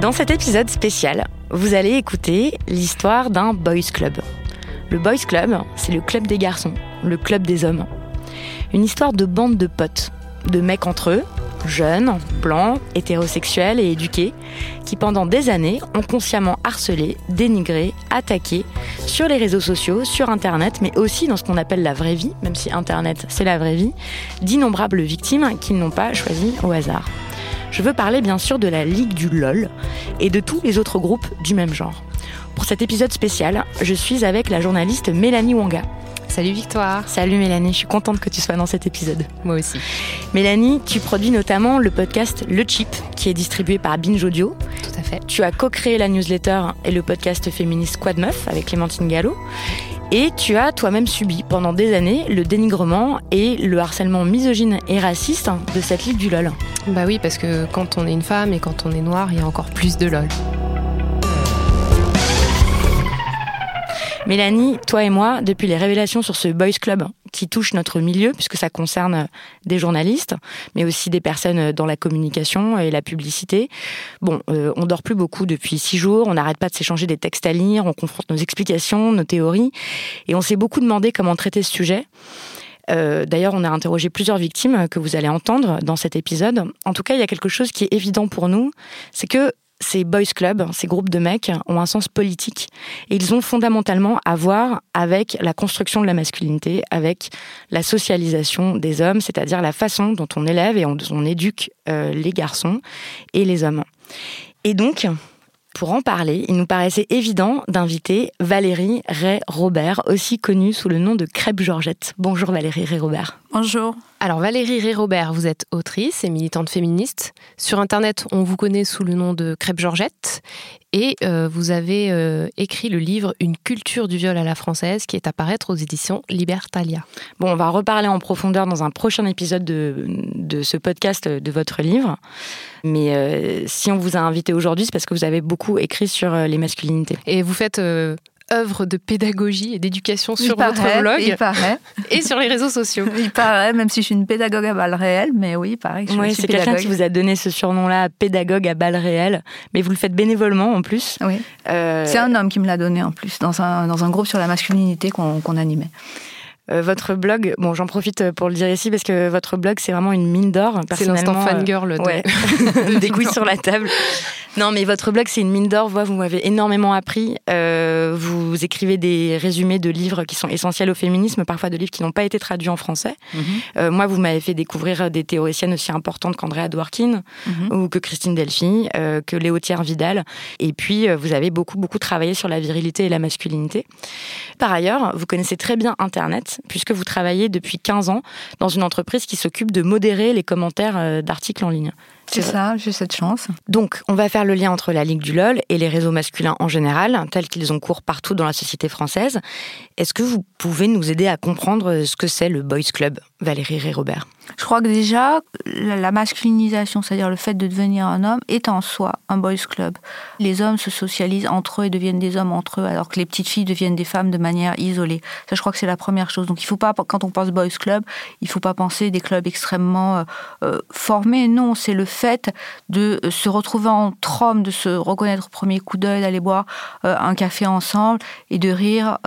Dans cet épisode spécial, vous allez écouter l'histoire d'un boys club. Le boys club, c'est le club des garçons, le club des hommes. Une histoire de bande de potes, de mecs entre eux, jeunes, blancs, hétérosexuels et éduqués, qui pendant des années ont consciemment harcelé, dénigré, attaqué sur les réseaux sociaux, sur Internet, mais aussi dans ce qu'on appelle la vraie vie, même si Internet c'est la vraie vie, d'innombrables victimes qu'ils n'ont pas choisies au hasard. Je veux parler bien sûr de la Ligue du LOL et de tous les autres groupes du même genre. Pour cet épisode spécial, je suis avec la journaliste Mélanie Wanga. Salut Victoire. Salut Mélanie, je suis contente que tu sois dans cet épisode. Moi aussi. Mélanie, tu produis notamment le podcast Le Chip, qui est distribué par Binge Audio. Tout à fait. Tu as co-créé la newsletter et le podcast féministe Quad Meuf avec Clémentine Gallo. Et tu as toi-même subi pendant des années le dénigrement et le harcèlement misogyne et raciste de cette ligue du LOL. Bah oui, parce que quand on est une femme et quand on est noire, il y a encore plus de LOL. Mélanie, toi et moi, depuis les révélations sur ce Boys Club qui touche notre milieu, puisque ça concerne des journalistes, mais aussi des personnes dans la communication et la publicité. Bon, euh, on dort plus beaucoup depuis six jours, on n'arrête pas de s'échanger des textes à lire, on confronte nos explications, nos théories, et on s'est beaucoup demandé comment traiter ce sujet. Euh, D'ailleurs, on a interrogé plusieurs victimes que vous allez entendre dans cet épisode. En tout cas, il y a quelque chose qui est évident pour nous, c'est que ces boys clubs, ces groupes de mecs, ont un sens politique. Et ils ont fondamentalement à voir avec la construction de la masculinité, avec la socialisation des hommes, c'est-à-dire la façon dont on élève et on, éduque euh, les garçons et les hommes. Et donc, pour en parler, il nous paraissait évident d'inviter Valérie Ray-Robert, aussi connue sous le nom de Crêpe Georgette. Bonjour Valérie Ray-Robert. Bonjour. Alors Valérie Ray-Robert, vous êtes autrice et militante féministe. Sur Internet, on vous connaît sous le nom de Crêpe Georgette. Et euh, vous avez euh, écrit le livre Une culture du viol à la française qui est à paraître aux éditions Libertalia. Bon, on va reparler en profondeur dans un prochain épisode de, de ce podcast de votre livre. Mais euh, si on vous a invité aujourd'hui, c'est parce que vous avez beaucoup écrit sur euh, les masculinités. Et vous faites euh, œuvre de pédagogie et d'éducation sur il votre paraît, blog Il paraît. et sur les réseaux sociaux. Il paraît, même si je suis une pédagogue à balles réelles, mais oui, il paraît que je Oui, c'est quelqu'un qui vous a donné ce surnom-là, pédagogue à balles réelles. Mais vous le faites bénévolement en plus. Oui. Euh, C'est un homme qui me l'a donné en plus, dans un, dans un groupe sur la masculinité qu'on qu'on animait. Euh, votre blog, bon, j'en profite pour le dire ici parce que votre blog, c'est vraiment une mine d'or. C'est l'instant euh, fangirl de... Ouais. des couilles sur la table. Non, mais votre blog, c'est une mine d'or. Vous, vous m'avez énormément appris. Euh, vous écrivez des résumés de livres qui sont essentiels au féminisme, parfois de livres qui n'ont pas été traduits en français. Euh, moi, vous m'avez fait découvrir des théoriciennes aussi importantes qu'Andrea Dworkin Mhm. ou que Christine Delphi, euh, que Léotière Vidal. Et puis, euh, vous avez beaucoup, beaucoup travaillé sur la virilité et la masculinité. Par ailleurs, vous connaissez très bien Internet, puisque vous travaillez depuis 15 ans dans une entreprise qui s'occupe de modérer les commentaires euh, d'articles en ligne. C'est ça, j'ai cette chance. Donc, on va faire le lien entre la Ligue du LOL et les réseaux masculins en général, tels qu'ils ont cours partout dans la société française. Est-ce que vous pouvez nous aider à comprendre ce que c'est le Boys Club, Valérie Ré-Robert Je crois que déjà, la masculinisation, c'est-à-dire le fait de devenir un homme, est en soi un boys club. Les hommes se socialisent entre eux et deviennent des hommes entre eux, alors que les petites filles deviennent des femmes de manière isolée. Ça, je crois que c'est la première chose. Donc, il faut pas, quand on pense boys club, il faut pas penser des clubs extrêmement euh, euh, formés. Non, c'est le fait de se retrouver entre hommes, de se reconnaître au premier coup d'œil, d'aller boire euh, un café ensemble et de rire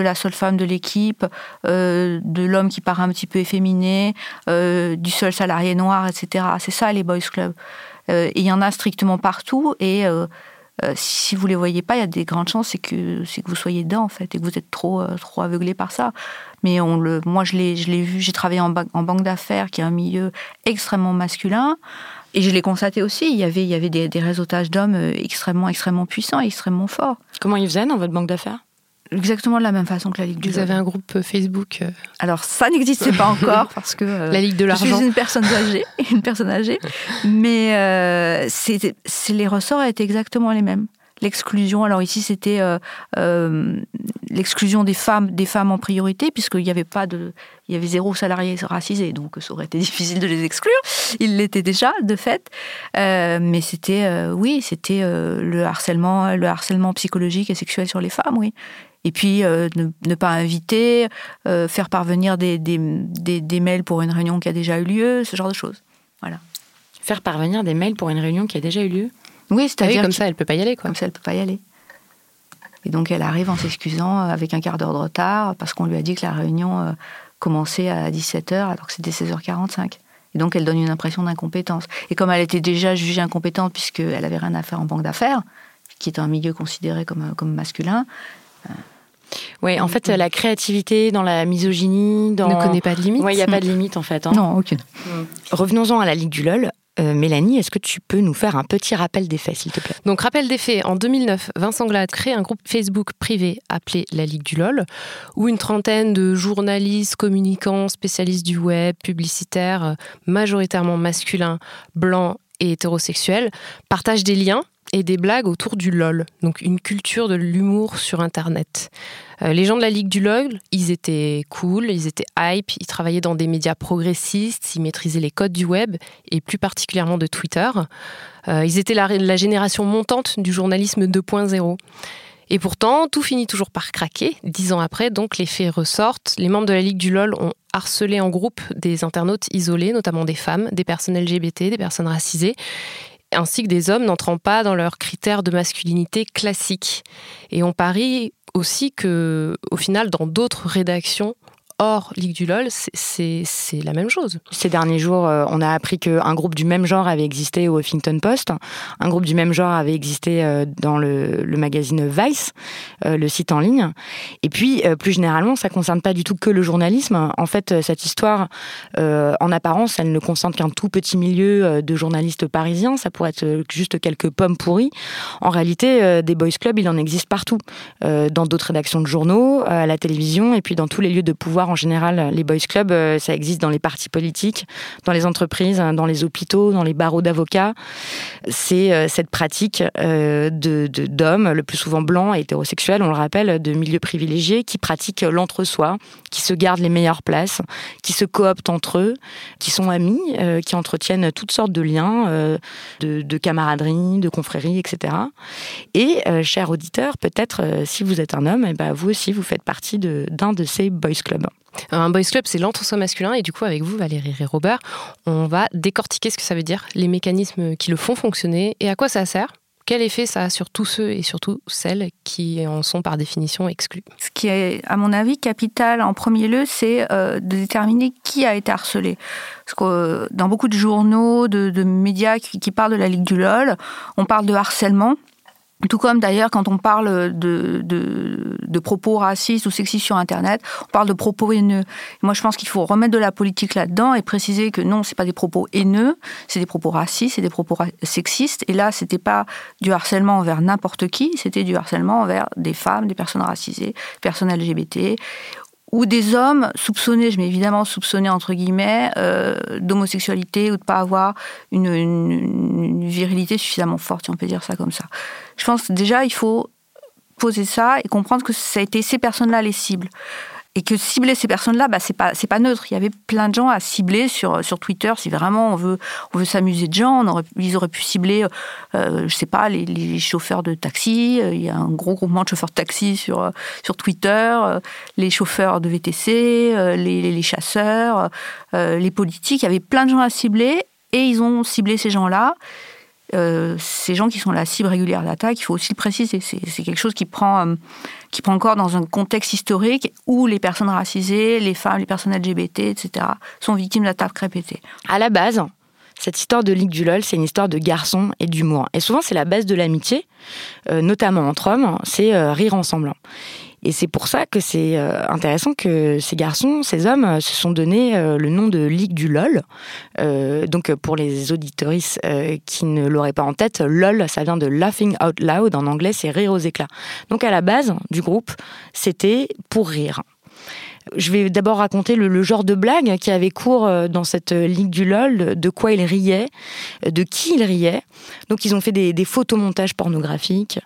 la seule femme de l'équipe, de l'homme qui paraît un petit peu efféminé, du seul salarié noir, etc. C'est ça les boys clubs. Euh, il y en a strictement partout. Et euh, euh, si vous les voyez pas, il y a des grandes chances que vous soyez dedans en fait et que vous êtes trop aveuglé par ça. Mais moi je l'ai vu. J'ai travaillé en, banque d'affaires, qui est un milieu extrêmement masculin. Et je l'ai constaté aussi, il y avait, il y avait des, des réseautages d'hommes extrêmement, extrêmement puissants, extrêmement forts. Comment ils faisaient dans votre banque d'affaires? Exactement de la même façon que la Ligue du Vous avez un groupe euh, Facebook euh, Alors ça n'existait pas encore parce que euh, la Ligue de l'argent. Je suis une personne âgée, une personne âgée, mais c'est les ressorts étaient exactement les mêmes. L'exclusion, alors ici c'était l'exclusion des femmes, des femmes en priorité, puisqu'il n'y avait pas de, il y avait zéro salarié racisé, donc ça aurait été difficile de les exclure. Ils l'étaient déjà de fait, mais c'était, oui, c'était le harcèlement, le harcèlement psychologique et sexuel sur les femmes, oui. Et puis, euh, ne, pas inviter, euh, faire parvenir des, des, mails pour une réunion qui a déjà eu lieu, ce genre de choses. Voilà. Faire parvenir des mails pour une réunion qui a déjà eu lieu Oui, c'est-à-dire. Ah comme ça, elle ne peut pas y aller, quoi. Comme ça, elle ne peut pas y aller. Et donc, elle arrive en s'excusant euh, avec un quart d'heure de retard parce qu'on lui a dit que la réunion commençait à 17h alors que c'était 16h45. Et donc, elle donne une impression d'incompétence. Et comme elle était déjà jugée incompétente puisqu'elle avait rien à faire en banque d'affaires, qui est un milieu considéré comme, comme masculin, oui, en fait, la créativité dans la misogynie, dans... ne connaît pas de limite. Oui, il n'y a pas de limite en fait. Hein. Non, aucune. Mm. Revenons-en à la Ligue du LOL. Euh, Mélanie, est-ce que tu peux nous faire un petit rappel des faits, s'il te plaît? Donc, rappel des faits. En 2009, Vincent Glade crée un groupe Facebook privé appelé la Ligue du LOL, où une trentaine de journalistes, communicants, spécialistes du web, publicitaires, euh, majoritairement masculins, blancs et hétérosexuels, partagent des liens et des blagues autour du LOL, donc une culture de l'humour sur Internet. Euh, les gens de la Ligue du LOL, ils étaient cool, ils étaient hype, ils travaillaient dans des médias progressistes, ils maîtrisaient les codes du web et plus particulièrement de Twitter. Euh, ils étaient la, la génération montante du journalisme 2.0. Et pourtant, tout finit toujours par craquer. Dix ans après, donc, les faits ressortent. Les membres de la Ligue du LOL ont harcelé en groupe des internautes isolés, notamment des femmes, des personnes LGBT, des personnes racisées ainsi que des hommes n'entrant pas dans leurs critères de masculinité classiques. Et on parie aussi que, au final, dans d'autres rédactions, Or, Ligue du LOL, c'est la même chose. Ces derniers jours, euh, on a appris qu'un groupe du même genre avait existé au Huffington Post. Un groupe du même genre avait existé euh, dans le, magazine Vice, euh, le site en ligne. Et puis, plus généralement, ça ne concerne pas du tout que le journalisme. En fait, cette histoire, en apparence, elle ne concerne qu'un tout petit milieu de journalistes parisiens. Ça pourrait être juste quelques pommes pourries. En réalité, des boys clubs, il en existe partout. Dans d'autres rédactions de journaux, à la télévision, et puis dans tous les lieux de pouvoir en général, les boys clubs, euh, ça existe dans les partis politiques, dans les entreprises, hein, dans les hôpitaux, dans les barreaux d'avocats. C'est euh, cette pratique euh, de d'hommes, le plus souvent blancs et hétérosexuels, on le rappelle, de milieux privilégiés, qui pratiquent l'entre-soi, qui se gardent les meilleures places, qui se cooptent entre eux, qui sont amis, qui entretiennent toutes sortes de liens, de, camaraderie, de confrérie, etc. Et, chers auditeurs, peut-être si vous êtes un homme, et eh ben, vous aussi, vous faites partie d'un de ces boys clubs. Un boys club, c'est l'entre-soi masculin. Et du coup, avec vous, Valérie et Robert, on va décortiquer ce que ça veut dire, les mécanismes qui le font fonctionner et à quoi ça sert. Quel effet ça a sur tous ceux et surtout celles qui en sont par définition exclus Ce qui est, à mon avis, capital en premier lieu, c'est euh, de déterminer qui a été harcelé. Parce que euh, dans beaucoup de journaux, de, médias qui, qui, parlent de la Ligue du LOL, on parle de harcèlement. Tout comme d'ailleurs quand on parle de, de, propos racistes ou sexistes sur Internet, on parle de propos haineux. Moi, je pense qu'il faut remettre de la politique là-dedans et préciser que non, c'est pas des propos haineux, c'est des propos racistes, c'est des propos sexistes. Et là, c'était pas du harcèlement envers n'importe qui, c'était du harcèlement envers des femmes, des personnes racisées, des personnes LGBT ou des hommes soupçonnés, je mets évidemment soupçonnés entre guillemets, euh, d'homosexualité ou de pas avoir une, une, virilité suffisamment forte, si on peut dire ça comme ça. Je pense déjà, il faut poser ça et comprendre que ça a été ces personnes-là les cibles et que cibler ces personnes-là, bah, c'est pas c'est pas neutre. Il y avait plein de gens à cibler sur sur Twitter. Si vraiment on veut on veut s'amuser de gens, on aurait, ils auraient pu cibler, euh, je sais pas, les, chauffeurs de taxi. Il y a un gros groupement de chauffeurs de taxi sur sur Twitter, les chauffeurs de VTC, les, les chasseurs, les politiques. Il y avait plein de gens à cibler et ils ont ciblé ces gens-là. Euh, ces gens qui sont la cible régulière d'attaque, il faut aussi le préciser. C'est quelque chose qui prend, euh, qui prend encore dans un contexte historique où les personnes racisées, les femmes, les personnes LGBT, etc., sont victimes d'attaques répétées. À la base, cette histoire de Ligue du LOL, c'est une histoire de garçons et d'humour. Et souvent, c'est la base de l'amitié, euh, notamment entre hommes, c'est rire ensemble. Et c'est pour ça que c'est euh, intéressant que ces garçons, ces hommes, euh, se sont donné euh, le nom de Ligue du LOL. donc pour les auditoristes qui ne l'auraient pas en tête, LOL, ça vient de Laughing Out Loud. En anglais, c'est rire aux éclats. Donc à la base du groupe, c'était pour rire. Je vais d'abord raconter le, genre de blague qui avait cours euh, dans cette euh, ligue du LOL, de quoi ils riaient, euh, de qui ils riaient. Donc ils ont fait des, photomontages pornographiques,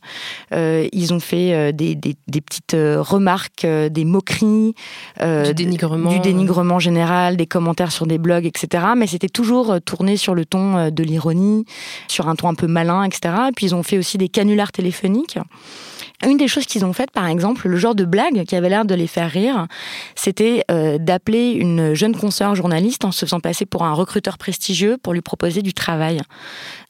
ils ont fait des, petites remarques, des moqueries, du dénigrement, du dénigrement général, des commentaires sur des blogs, etc. Mais c'était toujours tourné sur le ton de l'ironie, sur un ton un peu malin, etc. Et puis ils ont fait aussi des canulars téléphoniques. Une des choses qu'ils ont faites, par exemple, le genre de blague qui avait l'air de les faire rire, c'était euh, d'appeler une jeune consoeur journaliste en se faisant passer pour un recruteur prestigieux pour lui proposer du travail.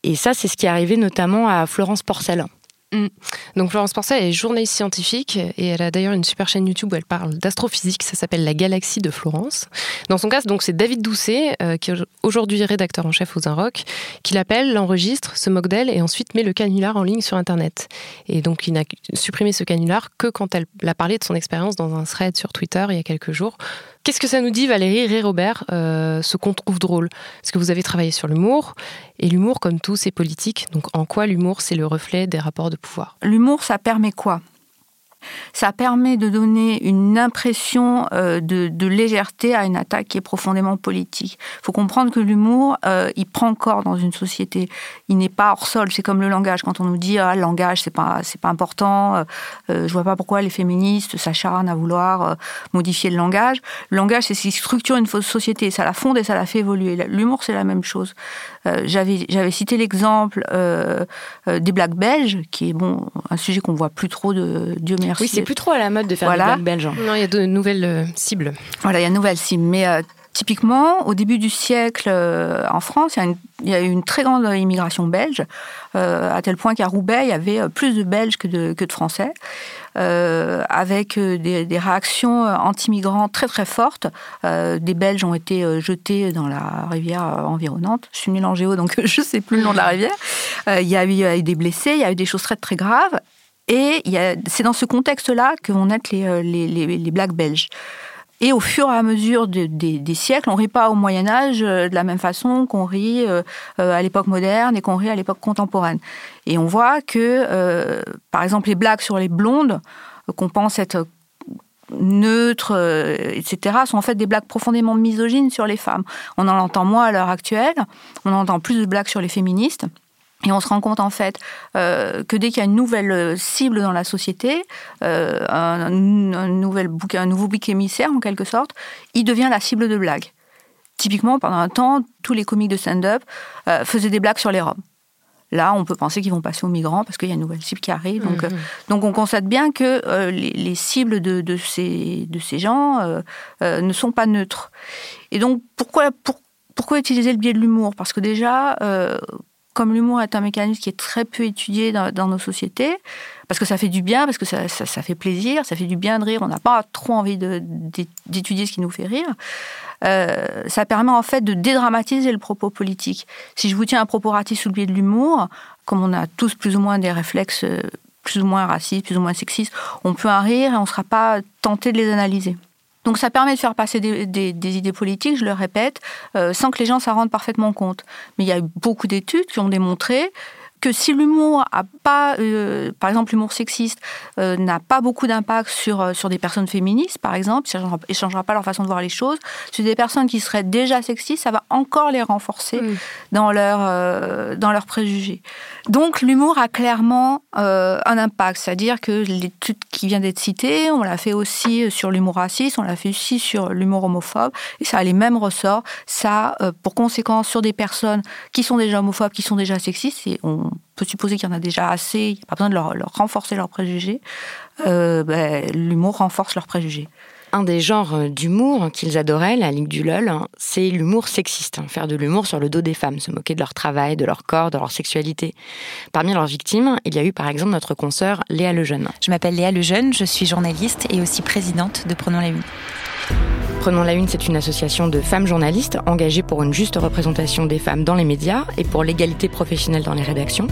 Et ça, c'est ce qui est arrivé notamment à Florence Porcel. Mm. Donc Florence Porcel est journaliste scientifique et elle a d'ailleurs une super chaîne YouTube où elle parle d'astrophysique, ça s'appelle La Galaxie de Florence. Dans son cas, donc c'est David Doucet, euh, qui est aujourd'hui rédacteur en chef aux Rock, qui l'appelle, l'enregistre, se moque d'elle et ensuite met le canular en ligne sur Internet. Et donc il n'a supprimé ce canular que quand elle a parlé de son expérience dans un thread sur Twitter il y a quelques jours, Qu'est-ce que ça nous dit, Valérie et Robert, euh, ce qu'on trouve drôle? Parce que vous avez travaillé sur l'humour, et l'humour, comme tout, c'est politique. Donc en quoi l'humour, c'est le reflet des rapports de pouvoir? L'humour, ça permet quoi? Ça permet de donner une impression euh, de, légèreté à une attaque qui est profondément politique. Il faut comprendre que l'humour, euh, il prend corps dans une société. Il n'est pas hors sol. C'est comme le langage. Quand on nous dit ah, le langage, c'est pas c'est pas important. Euh, je vois pas pourquoi les féministes s'acharnent à vouloir modifier le langage. Le langage, c'est ce qui structure une fausse société. Ça la fonde et ça la fait évoluer. L'humour, c'est la même chose. J'avais j'avais cité l'exemple des blagues belges, qui est bon un sujet qu'on voit plus trop de Dieu merci oui, c'est plus trop à la mode de faire des blagues belges. Hein. Non, il y a de nouvelles euh, cibles. Voilà, il y a de nouvelles cibles. Mais euh, typiquement, au début du siècle, euh, en France, il y, a eu une très grande immigration belge, à tel point qu'à Roubaix, il y avait plus de Belges que de, que de Français. Avec des, des, réactions anti-migrants très très fortes. des Belges ont été jetés dans la rivière environnante. Je suis nulle en géo, donc je ne sais plus le nom de la rivière. il, y a eu, des blessés, il y a eu des choses très très graves. Et c'est dans ce contexte-là que vont naître les, euh, les, les, blagues belges. Et au fur et à mesure des siècles, on rit pas au Moyen Âge euh, de la même façon qu'on rit euh, à l'époque moderne et qu'on rit à l'époque contemporaine. Et on voit que, par exemple, les blagues sur les blondes, qu'on pense être neutres, etc., sont en fait des blagues profondément misogynes sur les femmes. On en entend moins à l'heure actuelle, on entend plus de blagues sur les féministes. Et on se rend compte en fait euh, que dès qu'il y a une nouvelle euh, cible dans la société, euh, un, nouvel bouc, un nouveau bouc émissaire en quelque sorte, il devient la cible de blagues. Typiquement, pendant un temps, tous les comiques de stand-up faisaient des blagues sur les Roms. Là, on peut penser qu'ils vont passer aux migrants parce qu'il y a une nouvelle cible qui arrive. Donc, mhm. donc on constate bien que les, cibles de, de, ces, de ces gens ne sont pas neutres. Et donc, pourquoi, pourquoi utiliser le biais de l'humour? Parce que déjà, comme l'humour est un mécanisme qui est très peu étudié dans, nos sociétés, parce que ça fait du bien, parce que ça, fait plaisir, ça fait du bien de rire, on n'a pas trop envie d'étudier ce qui nous fait rire, euh, ça permet en fait de dédramatiser le propos politique. Si je vous tiens un propos raciste sous le biais de l'humour, comme on a tous plus ou moins des réflexes euh, plus ou moins racistes, plus ou moins sexistes, on peut en rire et on ne sera pas tenté de les analyser. Donc ça permet de faire passer des, idées politiques, je le répète, euh, sans que les gens s'en rendent parfaitement compte. Mais il y a eu beaucoup d'études qui ont démontré que si l'humour a pas, euh, par exemple, l'humour sexiste euh, n'a pas beaucoup d'impact sur, euh, sur des personnes féministes, par exemple, ça ne changera pas leur façon de voir les choses, sur des personnes qui seraient déjà sexistes, ça va encore les renforcer dans, leur, dans leurs préjugés. Donc l'humour a clairement un impact, c'est-à-dire que l'étude qui vient d'être citée, on l'a fait aussi sur l'humour raciste, on l'a fait aussi sur l'humour homophobe, et ça a les mêmes ressorts. Ça pour conséquence sur des personnes qui sont déjà homophobes, qui sont déjà sexistes, et on peut supposer qu'il y en a déjà assez, il n'y a pas besoin de leur, renforcer leurs préjugés, euh, ben, l'humour renforce leurs préjugés. Un des genres euh, d'humour qu'ils adoraient, la Ligue du LOL, hein, c'est l'humour sexiste. Hein, faire de l'humour sur le dos des femmes, se moquer de leur travail, de leur corps, de leur sexualité. Parmi leurs victimes, il y a eu par exemple notre consoeur Léa Lejeune. Je m'appelle Léa Lejeune, je suis journaliste et aussi présidente de Prenons la Une. Prenons la Une, c'est une association de femmes journalistes engagées pour une juste représentation des femmes dans les médias et pour l'égalité professionnelle dans les rédactions.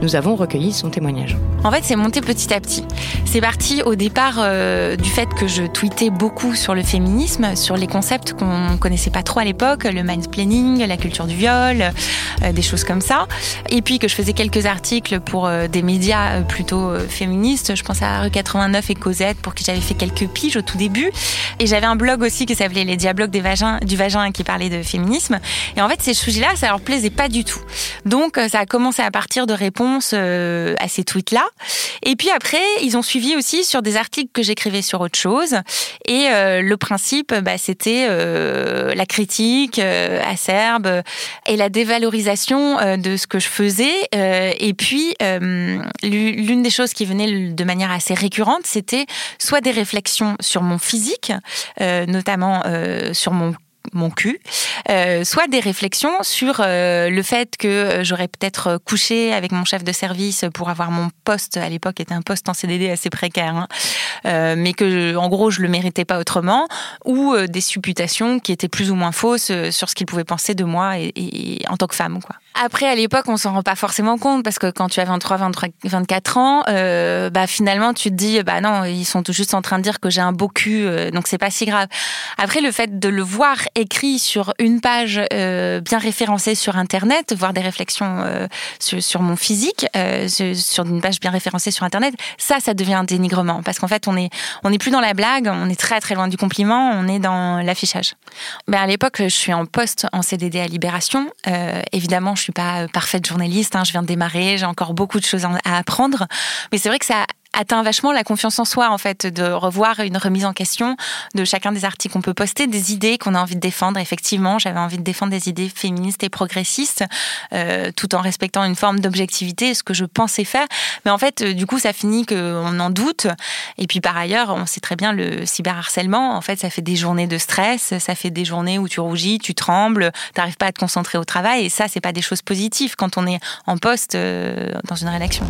Nous avons recueilli son témoignage. En fait, c'est monté petit à petit. C'est parti au départ euh, du fait que je tweetais beaucoup sur le féminisme, sur les concepts qu'on connaissait pas trop à l'époque, le mansplaining, la culture du viol, euh, des choses comme ça. Et puis que je faisais quelques articles pour euh, des médias plutôt féministes. Je pense à Rue 89 et Cosette pour qui j'avais fait quelques piges au tout début. Et j'avais un blog aussi qui s'appelait Les Diablogues du vagin qui parlait de féminisme. Et en fait, ces sujets-là, ça leur plaisait pas du tout. Donc, euh, ça a commencé à partir de réponses euh, à ces tweets-là. Et puis après, ils ont suivi aussi sur des articles que j'écrivais sur autre chose. Et euh, le principe, bah, c'était la critique acerbe et la dévalorisation de ce que je faisais. et puis, l'une des choses qui venait de manière assez récurrente, c'était soit des réflexions sur mon physique, notamment euh, sur mon cul, euh, soit des réflexions sur euh, le fait que j'aurais peut-être couché avec mon chef de service pour avoir mon poste, à l'époque était un poste en CDD assez précaire, hein, mais que en gros je le méritais pas autrement, ou des supputations qui étaient plus ou moins fausses sur ce qu'il pouvait penser de moi et, en tant que femme. Quoi. Après, à l'époque, on s'en rend pas forcément compte parce que quand tu as 23, 23 24 ans, euh, bah finalement, tu te dis, bah non, ils sont tout juste en train de dire que j'ai un beau cul, euh, donc c'est pas si grave. Après, le fait de le voir écrit sur une page euh, bien référencée sur Internet, voir des réflexions euh, sur, mon physique, sur une page bien référencée sur Internet, ça, ça devient un dénigrement parce qu'en fait, on est, on n'est plus dans la blague, on est très très loin du compliment, on est dans l'affichage. Mais à l'époque, je suis en poste en CDD à Libération. évidemment, je suis pas euh, parfaite journaliste, hein, je viens de démarrer, j'ai encore beaucoup de choses à apprendre. Mais c'est vrai que ça atteint vachement la confiance en soi, en fait, de revoir une remise en question de chacun des articles qu'on peut poster, des idées qu'on a envie de défendre. Effectivement, j'avais envie de défendre des idées féministes et progressistes, euh, tout en respectant une forme d'objectivité, ce que je pensais faire. Mais en fait, euh, du coup, ça finit qu'on en doute. Et puis, par ailleurs, on sait très bien le cyberharcèlement. En fait, ça fait des journées de stress, ça fait des journées où tu rougis, tu trembles, tu n'arrives pas à te concentrer au travail. Et ça, c'est pas des choses positives quand on est en poste euh, dans une rédaction.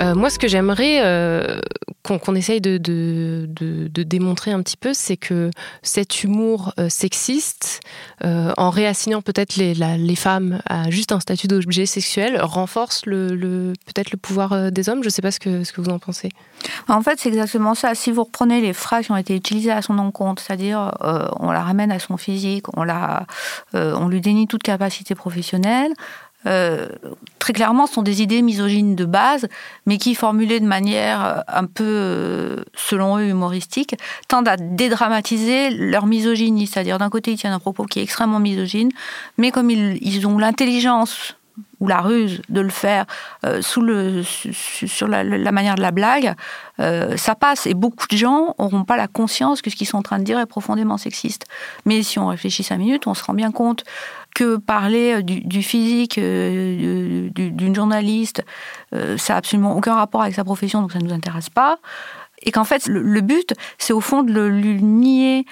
Euh, moi, ce que j'aimerais euh, qu'on essaye de, démontrer un petit peu, c'est que cet humour euh, sexiste, en réassignant peut-être les, femmes à juste un statut d'objet sexuel, renforce peut-être le pouvoir des hommes. Je ne sais pas ce que, vous en pensez. En fait, c'est exactement ça. Si vous reprenez les phrases qui ont été utilisées à son encontre, c'est-à-dire on la ramène à son physique, on lui dénie toute capacité professionnelle, euh, très clairement, sont des idées misogynes de base, mais qui, formulées de manière euh, un peu, euh, selon eux, humoristique, tendent à dédramatiser leur misogynie. C'est-à-dire, d'un côté, ils tiennent un propos qui est extrêmement misogyne, mais comme ils, ont l'intelligence ou la ruse de le faire sur la, manière de la blague, ça passe. Et beaucoup de gens n'auront pas la conscience que ce qu'ils sont en train de dire est profondément sexiste. Mais si on réfléchit cinq minutes, on se rend bien compte que parler euh, du, physique euh, d'une journaliste, euh, ça n'a absolument aucun rapport avec sa profession, donc ça ne nous intéresse pas et qu'en fait le, but c'est au fond de lui nier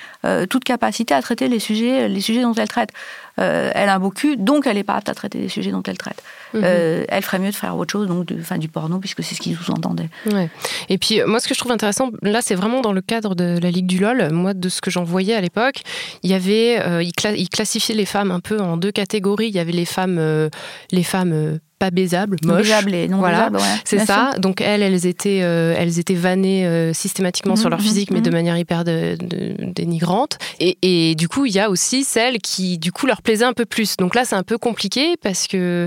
toute capacité à traiter les sujets les sujets dont elle traite elle a un beau cul donc elle n'est pas apte à traiter les sujets dont elle traite Mhm. Euh, elle ferait mieux de faire autre chose, donc de, fin, du porno, puisque c'est ce qu'ils sous-entendaient. Ouais. Et puis, moi, ce que je trouve intéressant, là, c'est vraiment dans le cadre de la Ligue du LOL. Moi, de ce que j'en voyais à l'époque, il y avait, euh, ils, classifiaient les femmes un peu en deux catégories. Il y avait les femmes, euh, les femmes pas baisables, moches. Baisables et non voilà, ouais, c'est ça. sûr. Donc elles, elles étaient, euh, elles étaient vannées euh, systématiquement sur leur Mhm, physique, mais mhm. de manière hyper de- de- dénigrante. Et, et du coup, il y a aussi celles qui, du coup, leur plaisaient un peu plus. Donc là, c'est un peu compliqué parce que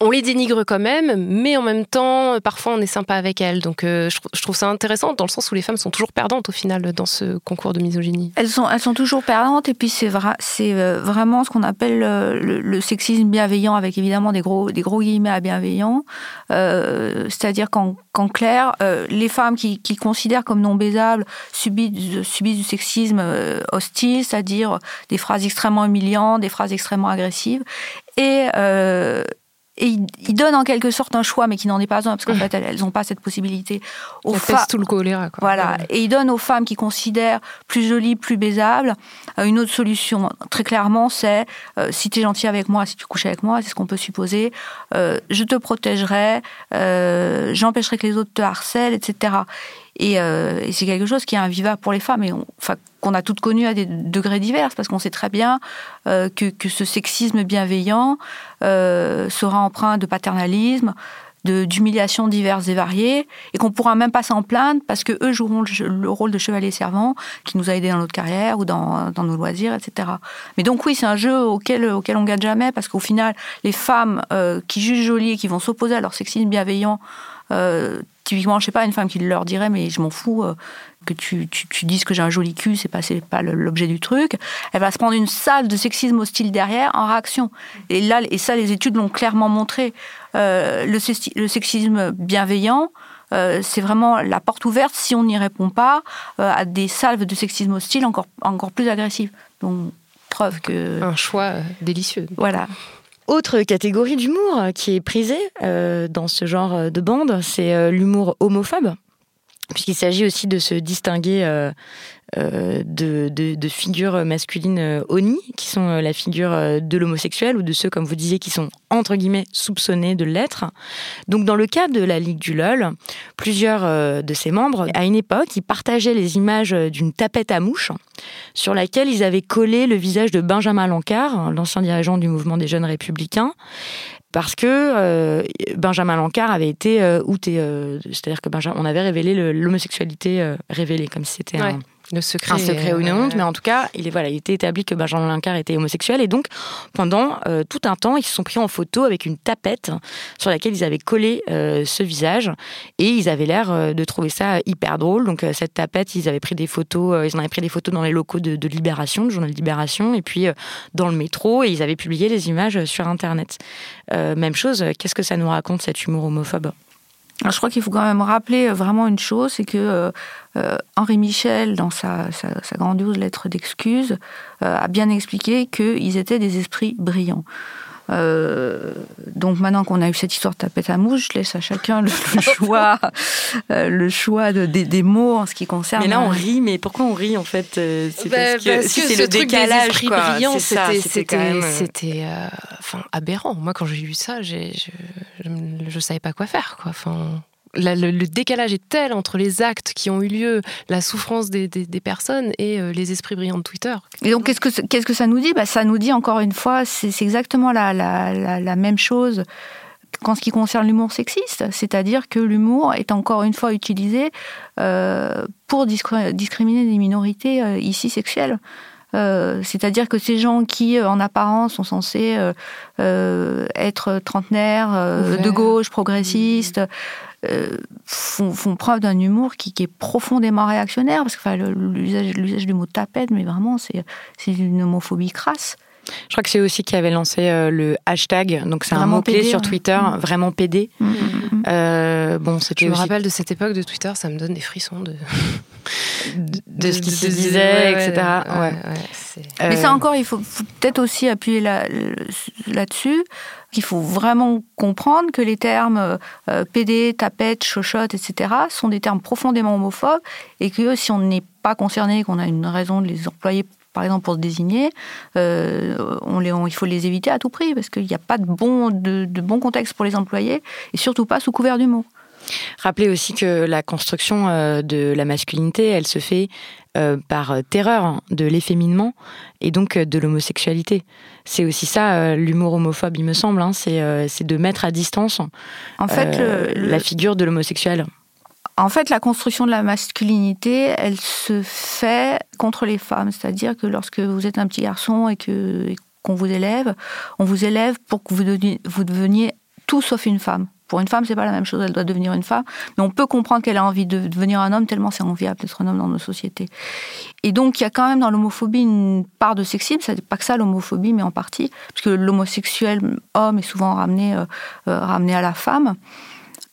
on- les dénigre quand même, mais en même temps, parfois, on est sympa avec elles. Donc euh, je, trou- je trouve ça intéressant dans le sens où les femmes sont toujours perdantes au final dans ce concours de misogynie. Elles sont, elles sont toujours perdantes et puis c'est vra- c'est vraiment ce qu'on appelle le, le sexisme bienveillant avec évidemment des gros, des gros guillemets à bienveillant. Euh, C'est-à-dire qu'en clair, euh, les femmes qui, considèrent comme non baisables subissent, du sexisme euh, hostile, c'est-à-dire des phrases extrêmement humiliantes, des phrases extrêmement agressives. Et, et ils ils donnent en quelque sorte un choix, mais qui n'en est pas un, parce qu'en fait, elles n'ont pas cette possibilité. Aux On fa- teste tout le choléra. Quoi. voilà. Et il donne aux femmes qui considèrent plus jolies, plus baisables, euh, une autre solution. Très clairement, c'est euh, si tu es gentil avec moi, si tu couches avec moi, c'est ce qu'on peut supposer, euh, je te protégerai, euh, j'empêcherai que les autres te harcèlent, etc. Et, euh, et c'est quelque chose qui est invivable pour les femmes et on- enfin, qu'on a toutes connu à des degrés divers, parce qu'on sait très bien euh, que, ce sexisme bienveillant euh, sera empreint de paternalisme, d'humiliations diverses et variées, et qu'on pourra même pas s'en plaindre parce que eux joueront le, le rôle de chevalier servant qui nous a aidés dans notre carrière ou dans, nos loisirs, etc. Mais donc oui, c'est un jeu auquel, on gagne jamais parce qu'au final, les femmes qui jugent jolies et qui vont s'opposer à leur sexisme bienveillant, typiquement, je sais pas, une femme qui leur dirait mais je m'en fous euh, que tu, tu, tu dises que j'ai un joli cul, c'est pas, c'est pas l'objet du truc. Elle va se prendre une salle de sexisme hostile derrière en réaction. Et là, et ça, les études l'ont clairement montré. Euh, le, sexi- le sexisme bienveillant, euh, c'est vraiment la porte ouverte si on n'y répond pas à des salves de sexisme hostile encore, encore plus agressives. Donc, preuve que. Un choix délicieux. Voilà. Autre catégorie d'humour qui est prisée euh, dans ce genre de bande, c'est euh, l'humour homophobe, puisqu'il s'agit aussi de se distinguer euh, euh, de, figures masculines euh, oni, qui sont la figure de l'homosexuel ou de ceux, comme vous disiez, qui sont entre guillemets soupçonnés de l'être. Donc, dans le cas de la Ligue du LOL, plusieurs de ses membres, à une époque, ils partageaient les images d'une tapette à mouches sur laquelle ils avaient collé le visage de Benjamin Lancard, l'ancien dirigeant du mouvement des jeunes républicains, parce que euh, Benjamin Lancard avait été euh, outé, euh, c'est-à-dire que Benjamin, on avait révélé l'homosexualité révélée, comme si c'était un, Le secret. un secret ou une euh, honte, mais en tout cas, il est voilà, il était établi que Benjamin Lancard était homosexuel et donc pendant euh, tout un temps, ils se sont pris en photo avec une tapette sur laquelle ils avaient collé euh, ce visage et ils avaient l'air euh, de trouver ça hyper drôle. Donc euh, cette tapette, ils avaient pris des photos, euh, ils en avaient pris des photos dans les locaux de, de Libération, du journal Libération, et puis euh, dans le métro et ils avaient publié les images sur Internet. Euh, même chose, qu'est-ce que ça nous raconte cet humour homophobe? Alors, je crois qu'il faut quand même rappeler euh, vraiment une chose, c'est que euh, euh, Henri Michel, dans sa, sa- grandiose lettre d'excuse, a bien expliqué qu'ils étaient des esprits brillants. Euh, donc maintenant qu'on a eu cette histoire de tapette à mouche, je laisse à chacun le, le choix, euh, le choix de- des, des mots en ce qui concerne. Mais là, on rit, mais pourquoi on rit en fait euh, C'est Bah, parce que, si c'est ce le truc décalage, c'était euh, euh, enfin aberrant. Moi, quand j'ai lu ça, je, je je savais pas quoi faire. Quoi. Enfin, le, décalage est tel entre les actes qui ont eu lieu, la souffrance des, personnes et euh, les esprits brillants de Twitter. Et donc, qu'est-ce que, qu'est-ce que ça nous dit? Bah, Ça nous dit encore une fois, c'est, exactement la, la, même chose qu'en ce qui concerne l'humour sexiste. C'est-à-dire que l'humour est encore une fois utilisé euh, pour discri- discriminer des minorités euh, ici sexuelles. Euh, c'est-à-dire que ces gens qui, euh, en apparence, sont censés euh, être trentenaires, de gauche, progressistes, font, font preuve d'un humour qui, qui est profondément réactionnaire, parce que enfin, l'usage, du mot tapette, mais vraiment, c'est une homophobie crasse. Je crois que c'est aussi qui avait lancé euh, le hashtag, donc c'est un Vraiment mot-clé PD, sur ouais. Twitter, Mm. vraiment PD. Mm, mm, Euh, bon, Je me rappelle de cette époque de Twitter, ça me donne des frissons de, de ce qui se de- disait, ouais, etc. ouais, Ouais. ouais, c'est- Mais Euh, ça encore, il faut, faut peut-être aussi appuyer là- là-dessus, qu'il faut vraiment comprendre que les termes euh, PD, tapette, chochotte, etc., sont des termes profondément homophobes et que si on n'est pas concerné, qu'on a une raison de les employer, par exemple pour se désigner, euh, on les, on- il faut les éviter à tout prix parce qu'il n'y a pas de bon, de, de bon contexte pour les employer et surtout pas sous couvert d'humour. Rappelez aussi que la construction de la masculinité, elle se fait par terreur de l'efféminement et donc de l'homosexualité. C'est aussi ça l'humour homophobe, il me semble. Hein. c'est de mettre à distance en fait, la figure de l'homosexuel. En fait, la construction de la masculinité, elle se fait contre les femmes. C'est-à-dire que lorsque vous êtes un petit garçon et que qu'on vous élève, on vous élève pour que vous deveniez, tout sauf une femme. Pour une femme, c'est pas la même chose, elle doit devenir une femme, mais on peut comprendre qu'elle a envie de devenir un homme tellement c'est enviable d'être un homme dans nos sociétés. Et donc il y a quand même dans l'homophobie une part de sexisme, c'est pas que ça l'homophobie, mais en partie, parce que l'homosexuel homme est souvent ramené, euh, euh, ramené à la femme.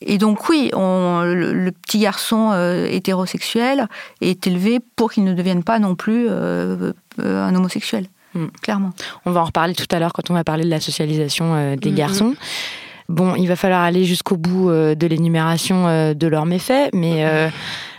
Et donc oui, le, petit garçon euh, hétérosexuel est élevé pour qu'il ne devienne pas non plus euh, euh, un homosexuel, hmm. clairement. On va en reparler tout à l'heure quand on va parler de la socialisation des hmm. garçons. Bon, il va falloir aller jusqu'au bout de l'énumération de leurs méfaits, mais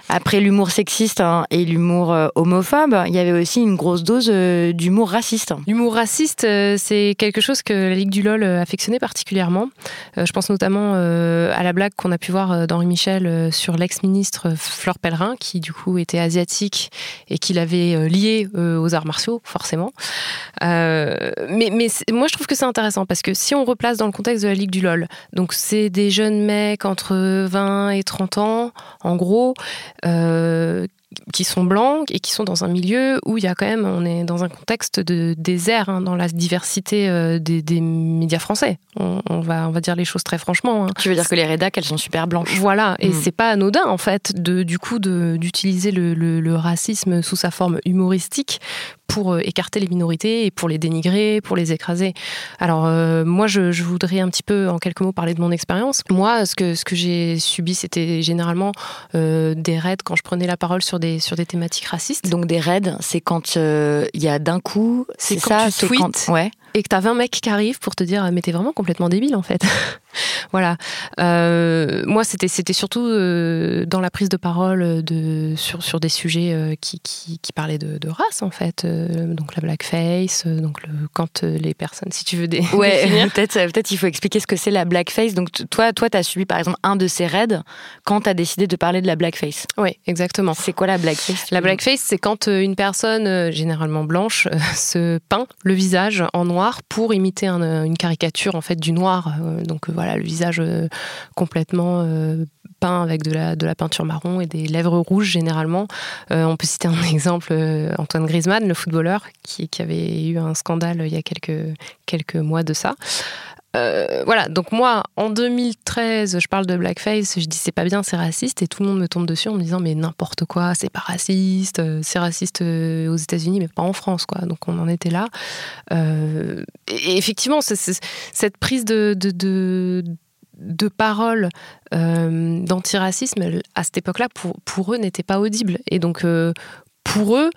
après l'humour sexiste hein, et l'humour euh, homophobe, il y avait aussi une grosse dose euh, d'humour raciste. L'humour raciste, euh, c'est quelque chose que la Ligue du LOL affectionnait particulièrement. je pense notamment à la blague qu'on a pu voir d'Henri Michel sur l'ex-ministre Fleur Pellerin, qui du coup était asiatique et qui l'avait lié aux arts martiaux, forcément. mais, mais moi, je trouve que c'est intéressant parce que si on replace dans le contexte de la Ligue du LOL, donc c'est des jeunes mecs entre 20 et 30 ans, en gros, euh, qui sont blancs et qui sont dans un milieu où il y a quand même, on est dans un contexte de désert hein, dans la diversité euh, des, médias français. On, va, on va dire les choses très franchement. Hein. Tu veux dire que les rédacs, elles sont super blanches. Voilà, et mm. c'est pas anodin en fait de, du coup d'utiliser le, le, racisme sous sa forme humoristique pour euh, écarter les minorités et pour les dénigrer, pour les écraser. Alors euh, moi, je, voudrais un petit peu, en quelques mots, parler de mon expérience. Moi, ce que, ce que j'ai subi, c'était généralement euh, des raids quand je prenais la parole sur des, sur des thématiques racistes. Donc des raids, c'est quand il y a d'un coup, c'est ça, c'est quand... Ouais et que t'as 20 mecs qui arrivent pour te dire mais t'es vraiment complètement débile en fait. voilà. Euh, moi c'était c'était surtout euh, dans la prise de parole de sur sur des sujets euh, qui, qui, qui, parlaient de, de, race en fait. donc la blackface, donc le, quand les personnes si tu veux des ouais peut-être peut-être il faut expliquer ce que c'est la blackface. Donc toi toi t'as suivi par exemple un de ces raids quand t'as décidé de parler de la blackface. Oui exactement. C'est quoi la blackface La blackface c'est quand une personne généralement blanche se peint le visage en noir pour imiter une caricature en fait du noir. Euh, donc euh, voilà, le visage euh, complètement peint avec de la, de la peinture marron et des lèvres rouges généralement. on peut citer un exemple, Antoine Griezmann, le footballeur, qui, qui, avait eu un scandale il y a quelques, quelques mois de ça. Euh, voilà, donc moi, en 2013, je parle de blackface, je dis c'est pas bien, c'est raciste, et tout le monde me tombe dessus en me disant mais n'importe quoi, c'est pas raciste, euh, c'est raciste euh, aux États-Unis, mais pas en France, quoi. Donc on en était là. et effectivement, cette prise de, de, de parole d'antiracisme, à cette époque-là, pour, pour eux, n'était pas audible. Et donc, pour eux,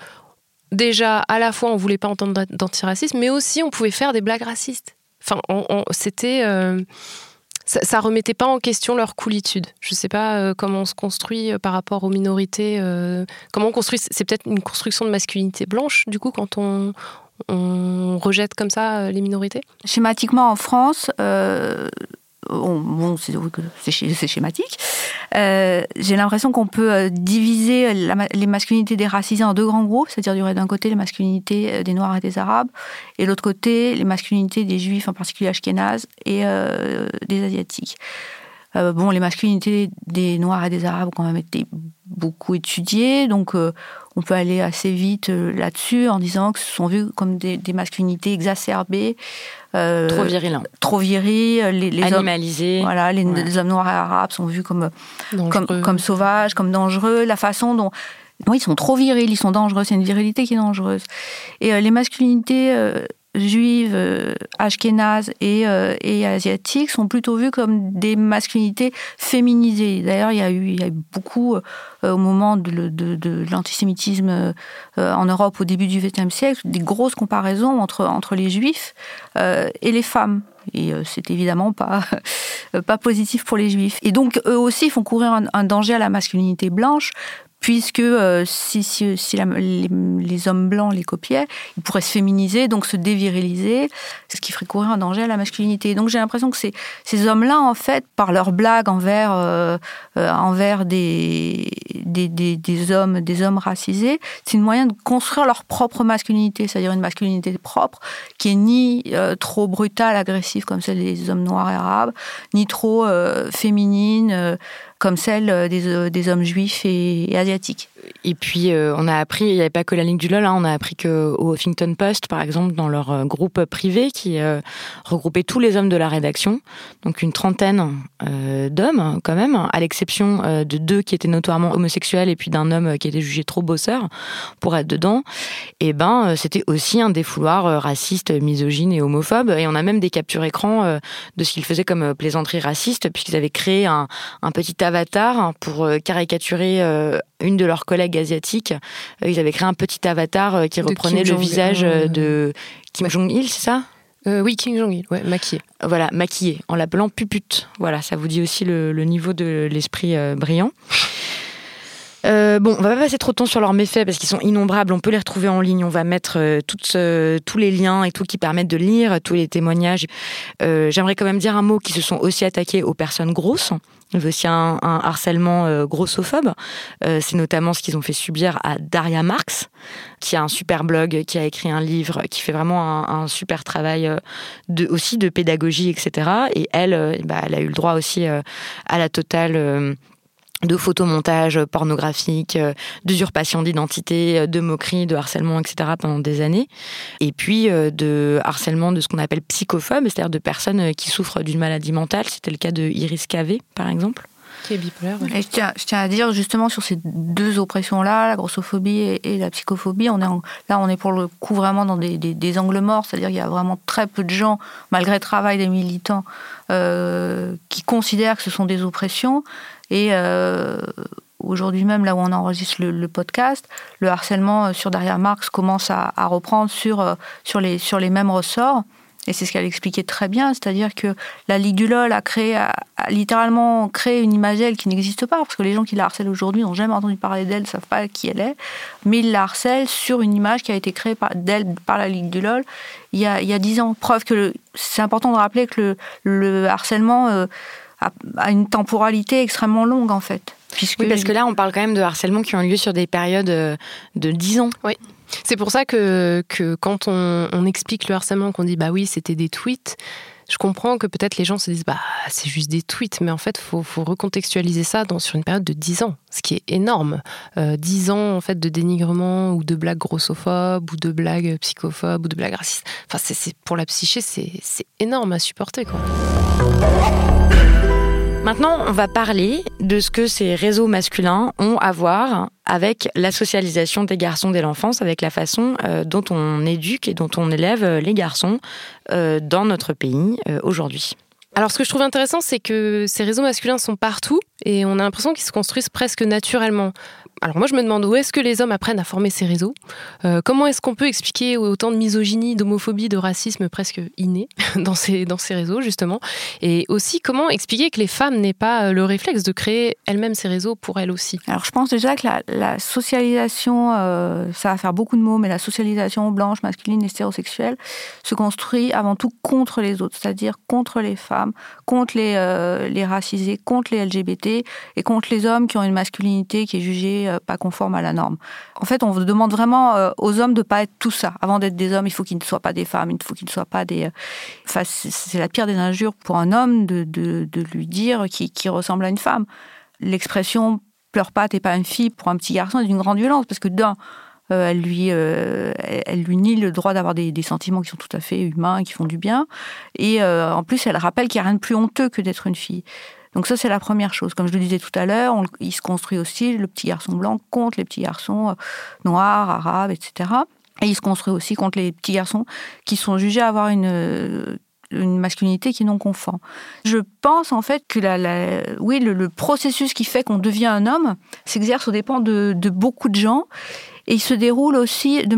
déjà, à la fois, on voulait pas entendre d'antiracisme, mais aussi, on pouvait faire des blagues racistes. Enfin, c'était. Euh, ça, ne remettait pas en question leur coolitude. Je sais pas euh, comment on se construit euh, par rapport aux minorités. comment on construit. C'est peut-être une construction de masculinité blanche, du coup, quand on, on rejette comme ça les minorités? Schématiquement, en France, bon, c'est schématique. Euh, j'ai l'impression qu'on peut euh, diviser les masculinités des racisés en deux grands groupes, c'est-à-dire du d'un côté les masculinités euh, des Noirs et des Arabes, et de l'autre côté les masculinités des Juifs, en particulier ashkénazes, et des Asiatiques. bon, les masculinités des Noirs et des Arabes quand même été beaucoup étudiées, donc on peut aller assez vite là-dessus en disant que ce sont vus comme des, des masculinités exacerbées, euh, trop viril. Hein. Trop viril. Les, les Animalisés. Hommes, voilà, les, hommes noirs et arabes sont vus comme, comme, comme, sauvages, comme dangereux. La façon dont. ils sont trop virils, ils sont dangereux. C'est une virilité qui est dangereuse. Et euh, les masculinités euh, juives, euh, ashkénazes et, euh, et, asiatiques sont plutôt vues comme des masculinités féminisées. D'ailleurs, il y a eu, il y a eu beaucoup, euh, au moment de, l'antisémitisme en Europe au début du XXe siècle, des grosses comparaisons entre, entre les juifs et les femmes. Et c'est évidemment pas, pas positif pour les juifs. Et donc, eux aussi font courir un danger à la masculinité blanche puisque euh, si, si, si les, hommes blancs les copiaient, ils pourraient se féminiser, donc se déviriliser, ce qui ferait courir un danger à la masculinité. Donc j'ai l'impression que ces, ces hommes-là, en fait, par leurs blagues envers, euh, euh, envers des, des, des, hommes, des hommes racisés, c'est une moyen de construire leur propre masculinité, c'est-à-dire une masculinité propre qui est ni trop brutale, agressive comme celle des hommes noirs et arabes, ni trop féminine comme celle euh, euh, des, hommes juifs et, asiatiques. Et puis, euh, on a appris, il n'y avait pas que la ligne du LOL, hein, on a appris qu'au Huffington Post, par exemple, dans leur groupe privé qui regroupait tous les hommes de la rédaction, donc une trentaine d'hommes quand même, à l'exception de deux qui étaient notoirement homosexuels et puis d'un homme qui était jugé trop bosseur pour être dedans, et ben c'était aussi un défouloir raciste, misogyne et homophobe. Et on a même des captures écran de ce qu'ils faisaient comme plaisanterie raciste, puisqu'ils avaient créé un, un petit avatar pour euh, caricaturer euh, une de leurs collègues asiatiques. Euh, ils avaient créé un petit avatar qui reprenait le visage de Kim Jong-il, c'est ça? Oui, Kim Jong-il, ouais, maquillé. Voilà, maquillé, en l'appelant pupute. Voilà, ça vous dit aussi le, niveau de l'esprit brillant. Euh, bon, on va pas passer trop de temps sur leurs méfaits parce qu'ils sont innombrables. On peut les retrouver en ligne. On va mettre euh, tous les liens et tout qui permettent de lire tous les témoignages. Euh, j'aimerais quand même dire un mot qui se sont aussi attaqués aux personnes grosses. Il y aussi un, harcèlement grossophobe. C'est notamment ce qu'ils ont fait subir à Daria Marx, qui a un super blog, qui a écrit un livre, qui fait vraiment un, super travail aussi de pédagogie, etc. Et elle, bah, elle a eu le droit aussi à la totale de photomontage pornographique, euh, d'usurpation d'identité, euh, de moquerie, de harcèlement, etc. pendant des années. Et puis euh, de harcèlement de ce qu'on appelle psychophobe, c'est-à-dire de personnes qui souffrent d'une maladie mentale. C'était le cas de Iris Cavé, par exemple. Qui est bipolaire. Et je, tiens, je tiens à dire justement sur ces deux oppressions-là, la grossophobie et, la psychophobie, on est là on est pour le coup vraiment dans des, des, angles morts, c'est-à-dire qu'il y a vraiment très peu de gens, malgré le travail des militants, qui considèrent que ce sont des oppressions. Et euh, aujourd'hui même, là où on enregistre le, podcast, le harcèlement euh, sur Derrière Marx commence à, reprendre sur, euh, sur, les, mêmes ressorts. Et c'est ce qu'elle expliquait très bien, c'est-à-dire que la Ligue du LOL a, créé, a, littéralement créé une image d'elle qui n'existe pas, parce que les gens qui la harcèlent aujourd'hui n'ont jamais entendu parler d'elle, ne savent pas qui elle est, mais ils la harcèlent sur une image qui a été créée d'elle par la Ligue du LOL il y a dix ans. Preuve que c'est important de rappeler que le harcèlement à, une temporalité extrêmement longue en fait. Puisque... Oui, parce que là, on parle quand même de harcèlement qui ont lieu sur des périodes euh, de 10 ans. Oui. C'est pour ça que, que quand on, on explique le harcèlement, qu'on dit bah oui, c'était des tweets, je comprends que peut-être les gens se disent bah c'est juste des tweets, mais en fait faut, faut recontextualiser ça dans, sur une période de 10 ans, ce qui est énorme. Euh, 10 ans en fait de dénigrement ou de blagues grossophobes ou de blagues psychophobes ou de blagues racistes. Enfin c'est pour la psyché c'est énorme à supporter quoi. Maintenant, on va parler de ce que ces réseaux masculins ont à voir avec la socialisation des garçons dès l'enfance, avec la façon euh, dont on éduque et dont on élève euh, les garçons euh, dans notre pays aujourd'hui. Alors, ce que je trouve intéressant, c'est que ces réseaux masculins sont partout et on a l'impression qu'ils se construisent presque naturellement. Alors moi je me demande où est-ce que les hommes apprennent à former ces réseaux? Euh, Comment est-ce qu'on peut expliquer autant de misogynie, d'homophobie, de racisme presque inné dans ces, dans ces réseaux justement? Et aussi comment expliquer que les femmes n'aient pas euh, le réflexe de créer elles-mêmes ces réseaux pour elles aussi? Alors je pense déjà que la, socialisation, euh, ça va faire beaucoup de mots, mais la socialisation blanche, masculine, hétérosexuelle se construit avant tout contre les autres, c'est-à-dire contre les femmes, contre les, les racisés, contre les LGBT et contre les hommes qui ont une masculinité qui est jugée pas conforme à la norme. En fait, on demande vraiment euh, aux hommes de pas être tout ça. Avant d'être des hommes, il faut qu'ils ne soient pas des femmes, il faut qu'ils ne soient pas des. Euh, enfin, c'est la pire des injures pour un homme de, de, lui dire qu'il ressemble à une femme. L'expression pleure pas, t'es pas une fille pour un petit garçon est d'une grande violence parce que d'un, elle lui, elle lui nie le droit d'avoir des, sentiments qui sont tout à fait humains, qui font du bien. Et en plus, elle rappelle qu'il n'y a rien de plus honteux que d'être une fille. Donc ça, c'est la première chose. Comme je le disais tout à l'heure, il se construit aussi le petit garçon blanc contre les petits garçons euh, noirs, arabes, etc. Et il se construit aussi contre les petits garçons qui sont jugés avoir une euh, une masculinité qui est non conforme. Je pense en fait que la, oui, le, processus qui fait qu'on devient un homme s'exerce au dépend de, de beaucoup de gens et il se déroule aussi de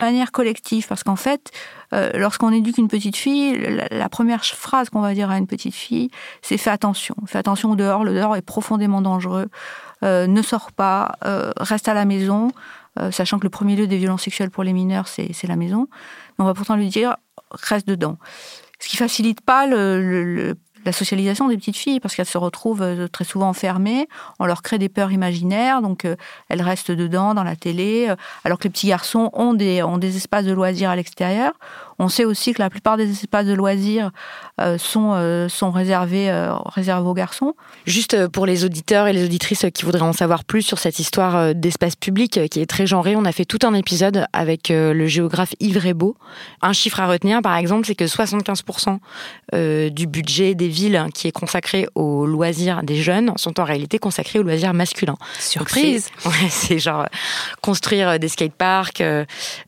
Manière collective, parce qu'en fait, euh, lorsqu'on éduque une petite fille, la, première phrase qu'on va dire à une petite fille, c'est fais attention, fais attention au dehors, le dehors est profondément dangereux, euh, ne sors pas, euh, reste à la maison, sachant que le premier lieu des violences sexuelles pour les mineurs, c'est la maison. Mais on va pourtant lui dire reste dedans. Ce qui facilite pas le- la socialisation des petites filles parce qu'elles se retrouvent euh, très souvent enfermées, on leur crée des peurs imaginaires, donc euh, elles restent dedans, dans la télé, euh, alors que les petits garçons ont des, ont des espaces de loisirs à l'extérieur. On sait aussi que la plupart des espaces de loisirs euh, sont, euh, sont réservés, euh, réservés aux garçons. Juste pour les auditeurs et les auditrices qui voudraient en savoir plus sur cette histoire d'espace public qui est très genrée, on a fait tout un épisode avec le géographe Yves Rebaud. Un chiffre à retenir, par exemple, c'est que 75% euh, du budget des villes qui est consacré aux loisirs des jeunes sont en réalité consacrés aux loisirs masculins. Surprise c'est- Ouais, genre construire des skateparks,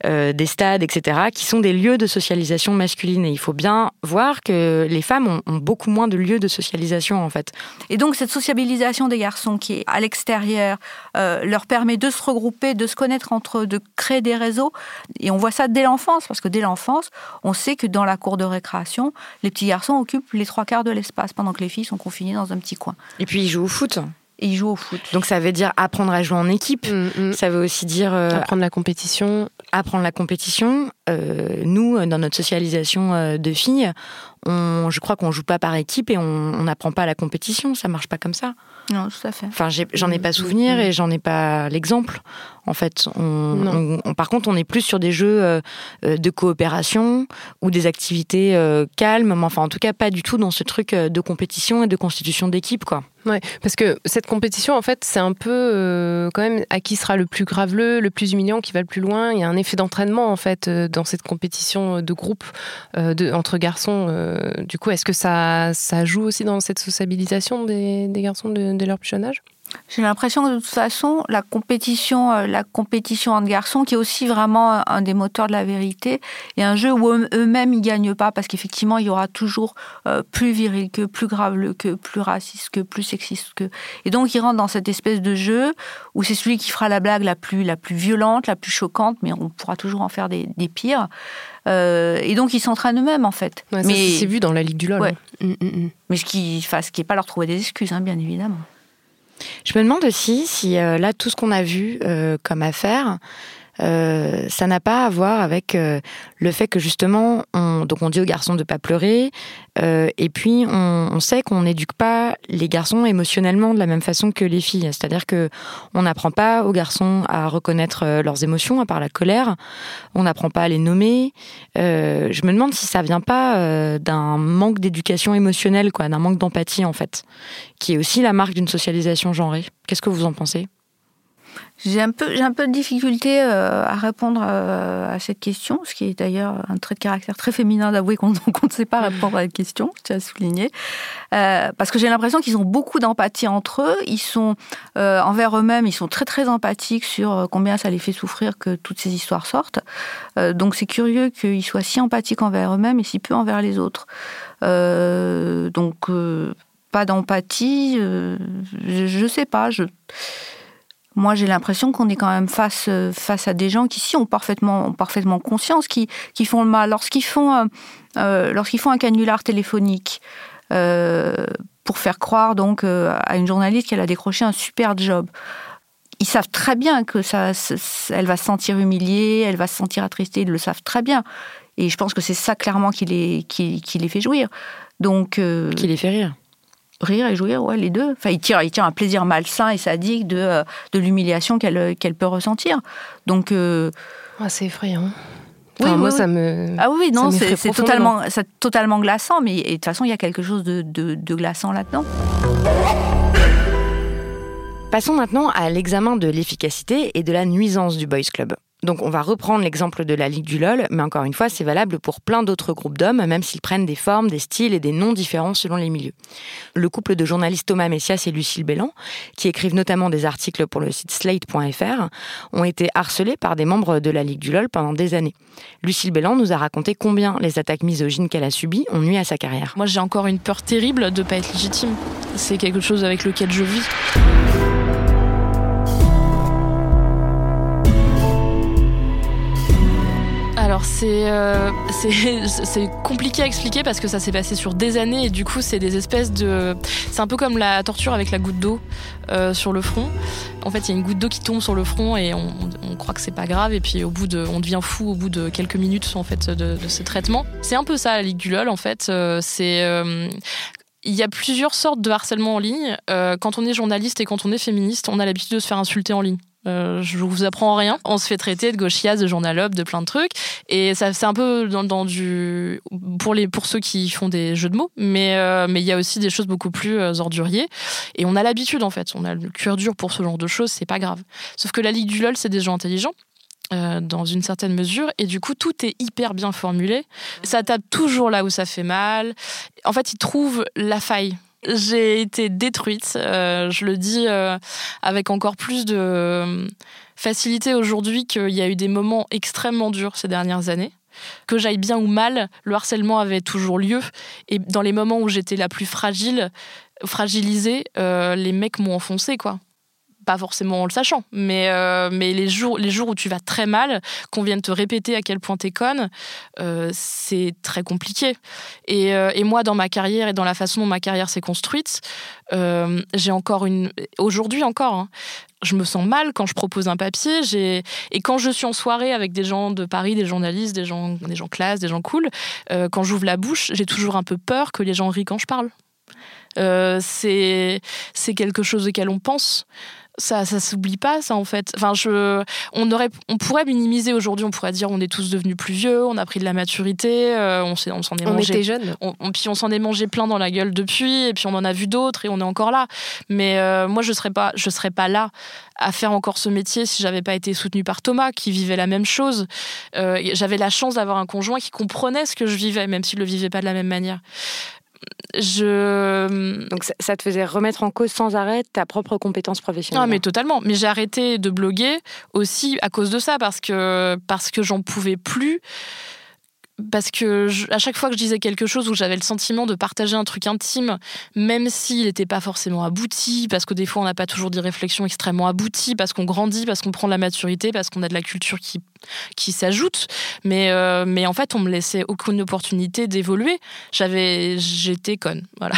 des stades, etc., qui sont des lieux de socialisation masculine. Et il faut bien voir que les femmes ont, ont beaucoup moins de lieux de socialisation, en fait. Et donc cette sociabilisation des garçons qui est à l'extérieur euh, leur permet de se regrouper, de se connaître entre eux, de créer des réseaux. Et on voit ça dès l'enfance, parce que dès l'enfance, on sait que dans la cour de récréation, les petits garçons occupent les trois quarts de l'espace, pendant que les filles sont confinées dans un petit coin. Et puis ils jouent au foot. Et ils jouent au foot. Donc ça veut dire apprendre à jouer en équipe. Mm, mm. Ça veut aussi dire euh, Apprendre la compétition. apprendre la compétition. Euh, nous, euh, dans notre socialisation euh, de filles, on, je crois qu'on joue pas par équipe et on n'apprend pas la compétition. Ça marche pas comme ça. Non, tout à fait. Enfin, j'en ai pas souvenir et j'en ai pas l'exemple. En fait, on, Non. on- on- par contre, on est plus sur des jeux de coopération ou des activités euh, calmes, mais enfin, en tout cas, pas du tout dans ce truc de compétition et de constitution d'équipe, quoi. Ouais, parce que cette compétition, en fait, c'est un peu euh, quand même à qui sera le plus graveleux, le plus humiliant, qui va le plus loin. Il y a un effet d'entraînement, en fait, euh, dans cette compétition de groupe euh, de, entre garçons. euh, du coup, est-ce que ça, ça joue aussi dans cette sociabilisation des, des garçons de, de leur plus jeune âge? J'ai l'impression que de toute façon, la compétition, euh, la compétition entre garçons, qui est aussi vraiment un des moteurs de la vérité, est un jeu où eux- eux-mêmes ils gagnent pas parce qu'effectivement il y aura toujours euh, plus viril que, plus grave que, plus raciste que, plus sexiste que. Et donc ils rentrent dans cette espèce de jeu où c'est celui qui fera la blague la plus la plus violente, la plus choquante, mais on pourra toujours en faire des, des pires. Euh, et donc ils s'entraînent eux-mêmes en fait. Ouais, mais c'est vu dans la Ligue du LOL. Ouais. hein. Mm, mm, mm. mais ce qui, enfin, ce qui est pas leur trouver des excuses, hein, bien évidemment. Je me demande aussi si euh, là, tout ce qu'on a vu euh, comme affaire, euh, ça n'a pas à voir avec euh, le fait que justement, on, donc on dit aux garçons de pas pleurer, euh, et puis on, on sait qu'on n'éduque pas les garçons émotionnellement de la même façon que les filles. C'est-à-dire que on n'apprend pas aux garçons à reconnaître euh, leurs émotions, à part la colère. On n'apprend pas à les nommer. Euh, je me demande si ça vient pas d'un manque d'éducation émotionnelle, quoi, d'un manque d'empathie en fait, qui est aussi la marque d'une socialisation genrée. Qu'est-ce que vous en pensez? J'ai un peu, j'ai un peu de difficulté euh, à répondre euh, à cette question, ce qui est d'ailleurs un trait de caractère très féminin d'avouer qu'on ne sait pas répondre à la question, je tiens à souligner. Euh, parce que j'ai l'impression qu'ils ont beaucoup d'empathie entre eux, ils sont envers eux-mêmes, ils sont très très empathiques sur combien ça les fait souffrir que toutes ces histoires sortent. Donc c'est curieux qu'ils soient si empathiques envers eux-mêmes et si peu envers les autres. Donc pas d'empathie, je, je sais pas, moi, j'ai l'impression qu'on est quand même face, euh, face à des gens qui, si, ont parfaitement, ont parfaitement conscience, qui, qui font le mal. Lorsqu'ils font, euh, euh, lorsqu'ils font un canular téléphonique, pour faire croire donc à une journaliste qu'elle a décroché un super job ils savent très bien que ça, elle va se sentir humiliée, elle va se sentir attristée, ils le savent très bien. Et je pense que c'est ça clairement qui les, qui, les fait jouir. Donc, qui les fait rire. Rire et jouir, ouais, les deux. Enfin, ils tirent, ils un plaisir malsain et sadique de, euh, de l'humiliation qu'elle qu'elle peut ressentir. Donc, euh, ah, c'est effrayant. oui, moi, ça me. Ah oui, non, c'est totalement, totalement glaçant, mais de toute façon, il y a quelque chose de, de, de glaçant là-dedans. Passons maintenant à l'examen de l'efficacité et de la nuisance du Boys Club. Donc on va reprendre l'exemple de la Ligue du LOL, mais encore une fois, c'est valable pour plein d'autres groupes d'hommes, même s'ils prennent des formes, des styles et des noms différents selon les milieux. Le couple de journalistes Thomas Messias et Lucille Bélan, qui écrivent notamment des articles pour le site slate.fr, ont été harcelés par des membres de la Ligue du LOL pendant des années. Lucille Bélan nous a raconté combien les attaques misogynes qu'elle a subies ont nuit à sa carrière. Moi j'ai encore une peur terrible de ne pas être légitime. C'est quelque chose avec lequel je vis. Alors euh, c'est c'est compliqué à expliquer parce que ça s'est passé sur des années et du coup c'est des espèces de c'est un peu comme la torture avec la goutte d'eau euh, sur le front. En fait il y a une goutte d'eau qui tombe sur le front et on, croit que c'est pas grave et puis au bout de on devient fou au bout de quelques minutes en fait de, de ce traitement. C'est un peu ça la ligue du lol en fait. Euh, c'est il y a plusieurs sortes de harcèlement en ligne. quand on est journaliste et quand on est féministe, on a l'habitude de se faire insulter en ligne. Euh, je vous apprends rien. On se fait traiter de gauchias, de journalope, de plein de trucs. Et ça, c'est un peu dans, du pour les pour ceux qui font des jeux de mots, mais euh, mais il y a aussi des choses beaucoup plus euh, orduriers. Et on a l'habitude en fait. On a le cuir dur pour ce genre de choses. C'est pas grave. Sauf que la ligue du lol, c'est des gens intelligents. dans une certaine mesure et du coup tout est hyper bien formulé ça tape toujours là où ça fait mal en fait ils trouvent la faille j'ai été détruite. Euh, je le dis euh, avec encore plus de euh, facilité aujourd'hui qu'il y a eu des moments extrêmement durs ces dernières années. Que j'aille bien ou mal, le harcèlement avait toujours lieu. Et dans les moments où j'étais la plus fragile, fragilisée, les mecs m'ont enfoncé, quoi pas forcément en le sachant, mais, euh, mais les, jours, les jours où tu vas très mal, qu'on vienne te répéter à quel point t'es conne, euh, c'est très compliqué. Et, euh, et, moi, dans ma carrière et dans la façon dont ma carrière s'est construite, j'ai encore une. Aujourd'hui encore, hein, je me sens mal quand je propose un papier. Et quand je suis en soirée avec des gens de Paris, des journalistes, des gens, des gens classe, des gens cool, quand j'ouvre la bouche, j'ai toujours un peu peur que les gens rient quand je parle. c'est quelque chose auquel on pense ça ça s'oublie pas ça en fait. Enfin je on aurait on pourrait minimiser. Aujourd'hui on pourrait dire on est tous devenus plus vieux on a pris de la maturité euh, on s'est on s'en est on était jeunes. on, puis on s'en est mangé plein dans la gueule depuis et puis on en a vu d'autres et on est encore là. Mais euh, moi je serais pas je serais pas là à faire encore ce métier si j'avais pas été soutenue par Thomas qui vivait la même chose. Euh, j'avais la chance d'avoir un conjoint qui comprenait ce que je vivais même s'il le vivait pas de la même manière je... Donc ça, te faisait remettre en cause sans arrêt ta propre compétence professionnelle. Non, mais totalement. Mais j'ai arrêté de bloguer aussi à cause de ça, parce que, parce que j'en pouvais plus parce que à chaque fois que je disais quelque chose où j'avais le sentiment de partager un truc intime, même s'il n'était pas forcément abouti, parce que des fois on n'a pas toujours des réflexions extrêmement abouties, parce qu'on grandit, parce qu'on prend de la maturité, parce qu'on a de la culture qui, qui s'ajoute, mais, euh, mais en fait on me laissait aucune opportunité d'évoluer. J'avais, j'étais conne, voilà.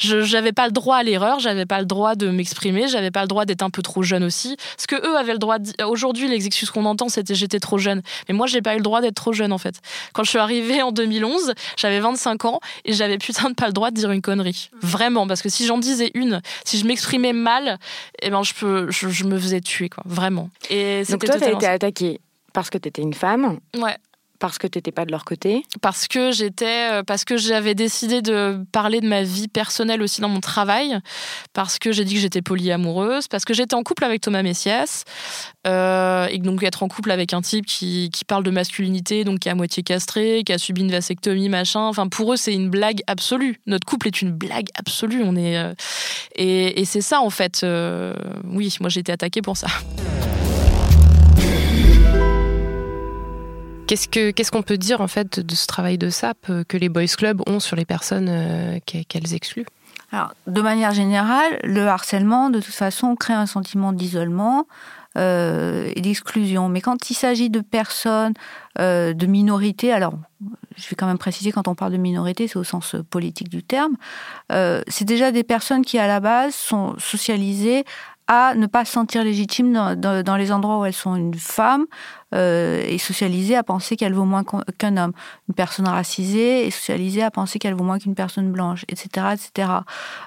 Je n'avais pas le droit à l'erreur, j'avais pas le droit de m'exprimer, j'avais pas le droit d'être un peu trop jeune aussi. Ce que eux avaient le droit. Aujourd'hui, les excuses qu'on entend, c'était j'étais trop jeune, mais moi j'ai pas eu le droit d'être trop jeune en fait. Quand je suis arrivée en 2011, j'avais 25 ans et j'avais putain de pas le droit de dire une connerie. Vraiment, parce que si j'en disais une, si je m'exprimais mal, eh ben je, peux, je, me faisais tuer, quoi. Vraiment. Et Donc toi, t'as été attaquée parce que t'étais une femme. Ouais parce que tu n'étais pas de leur côté Parce que j'étais, euh, parce que j'avais décidé de parler de ma vie personnelle aussi dans mon travail, parce que j'ai dit que j'étais polyamoureuse, parce que j'étais en couple avec Thomas Messias, euh, et donc être en couple avec un type qui, qui, parle de masculinité, donc qui est à moitié castré, qui a subi une vasectomie, machin. Enfin, pour eux, c'est une blague absolue. Notre couple est une blague absolue. On est euh, et, et c'est ça en fait. oui, moi j'ai été attaquée pour ça. Qu'est-ce qu'on peut dire en fait de ce travail de SAP euh, que les boys clubs ont sur les personnes euh, qu'elles excluent? Alors, de manière générale, le harcèlement, de toute façon, crée un sentiment d'isolement, et d'exclusion. Mais quand il s'agit de personnes de minorité, alors je vais quand même préciser, quand on parle de minorité, c'est au sens politique du terme, c'est déjà des personnes qui, à la base, sont socialisées à ne pas se sentir légitimes dans les endroits où elles sont une femme, euh, est socialisée à penser qu'elle vaut moins qu'un homme. Une personne racisée est socialisée à penser qu'elle vaut moins qu'une personne blanche, etc. etc.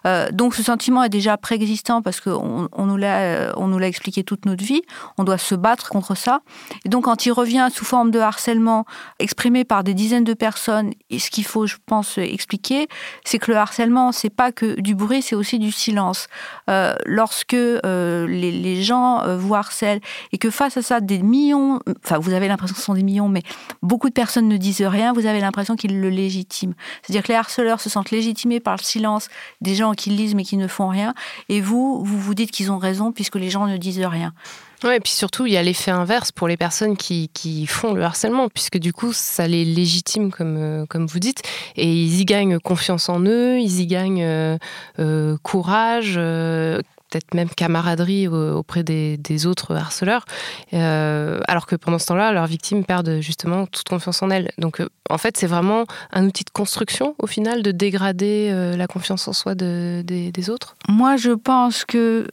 Euh, donc ce sentiment est déjà préexistant parce qu'on l'a on nous l'a expliqué toute notre vie. On doit se battre contre ça. Et donc quand il revient sous forme de harcèlement exprimé par des dizaines de personnes, et ce qu'il faut, je pense, expliquer, c'est que le harcèlement, c'est pas que du bruit, c'est aussi du silence. Euh, lorsque les, gens vous harcèlent et que face à ça, des millions enfin, vous avez l'impression que ce sont des millions, mais beaucoup de personnes ne disent rien, vous avez l'impression qu'ils le légitiment. C'est-à-dire que les harceleurs se sentent légitimés par le silence des gens qui lisent mais qui ne font rien, et vous, vous vous dites qu'ils ont raison puisque les gens ne disent rien. Oui, et puis surtout, il y a l'effet inverse pour les personnes qui, qui, font le harcèlement, puisque du coup, ça les légitime, comme, euh, comme vous dites, et ils y gagnent confiance en eux, ils y gagnent euh, euh, courage, peut-être même camaraderie auprès des, autres harceleurs, euh, alors que pendant ce temps-là, leurs victimes perdent justement toute confiance en elles. Donc euh, en fait, c'est vraiment un outil de construction au final de dégrader euh, la confiance en soi des, autres Moi, je pense que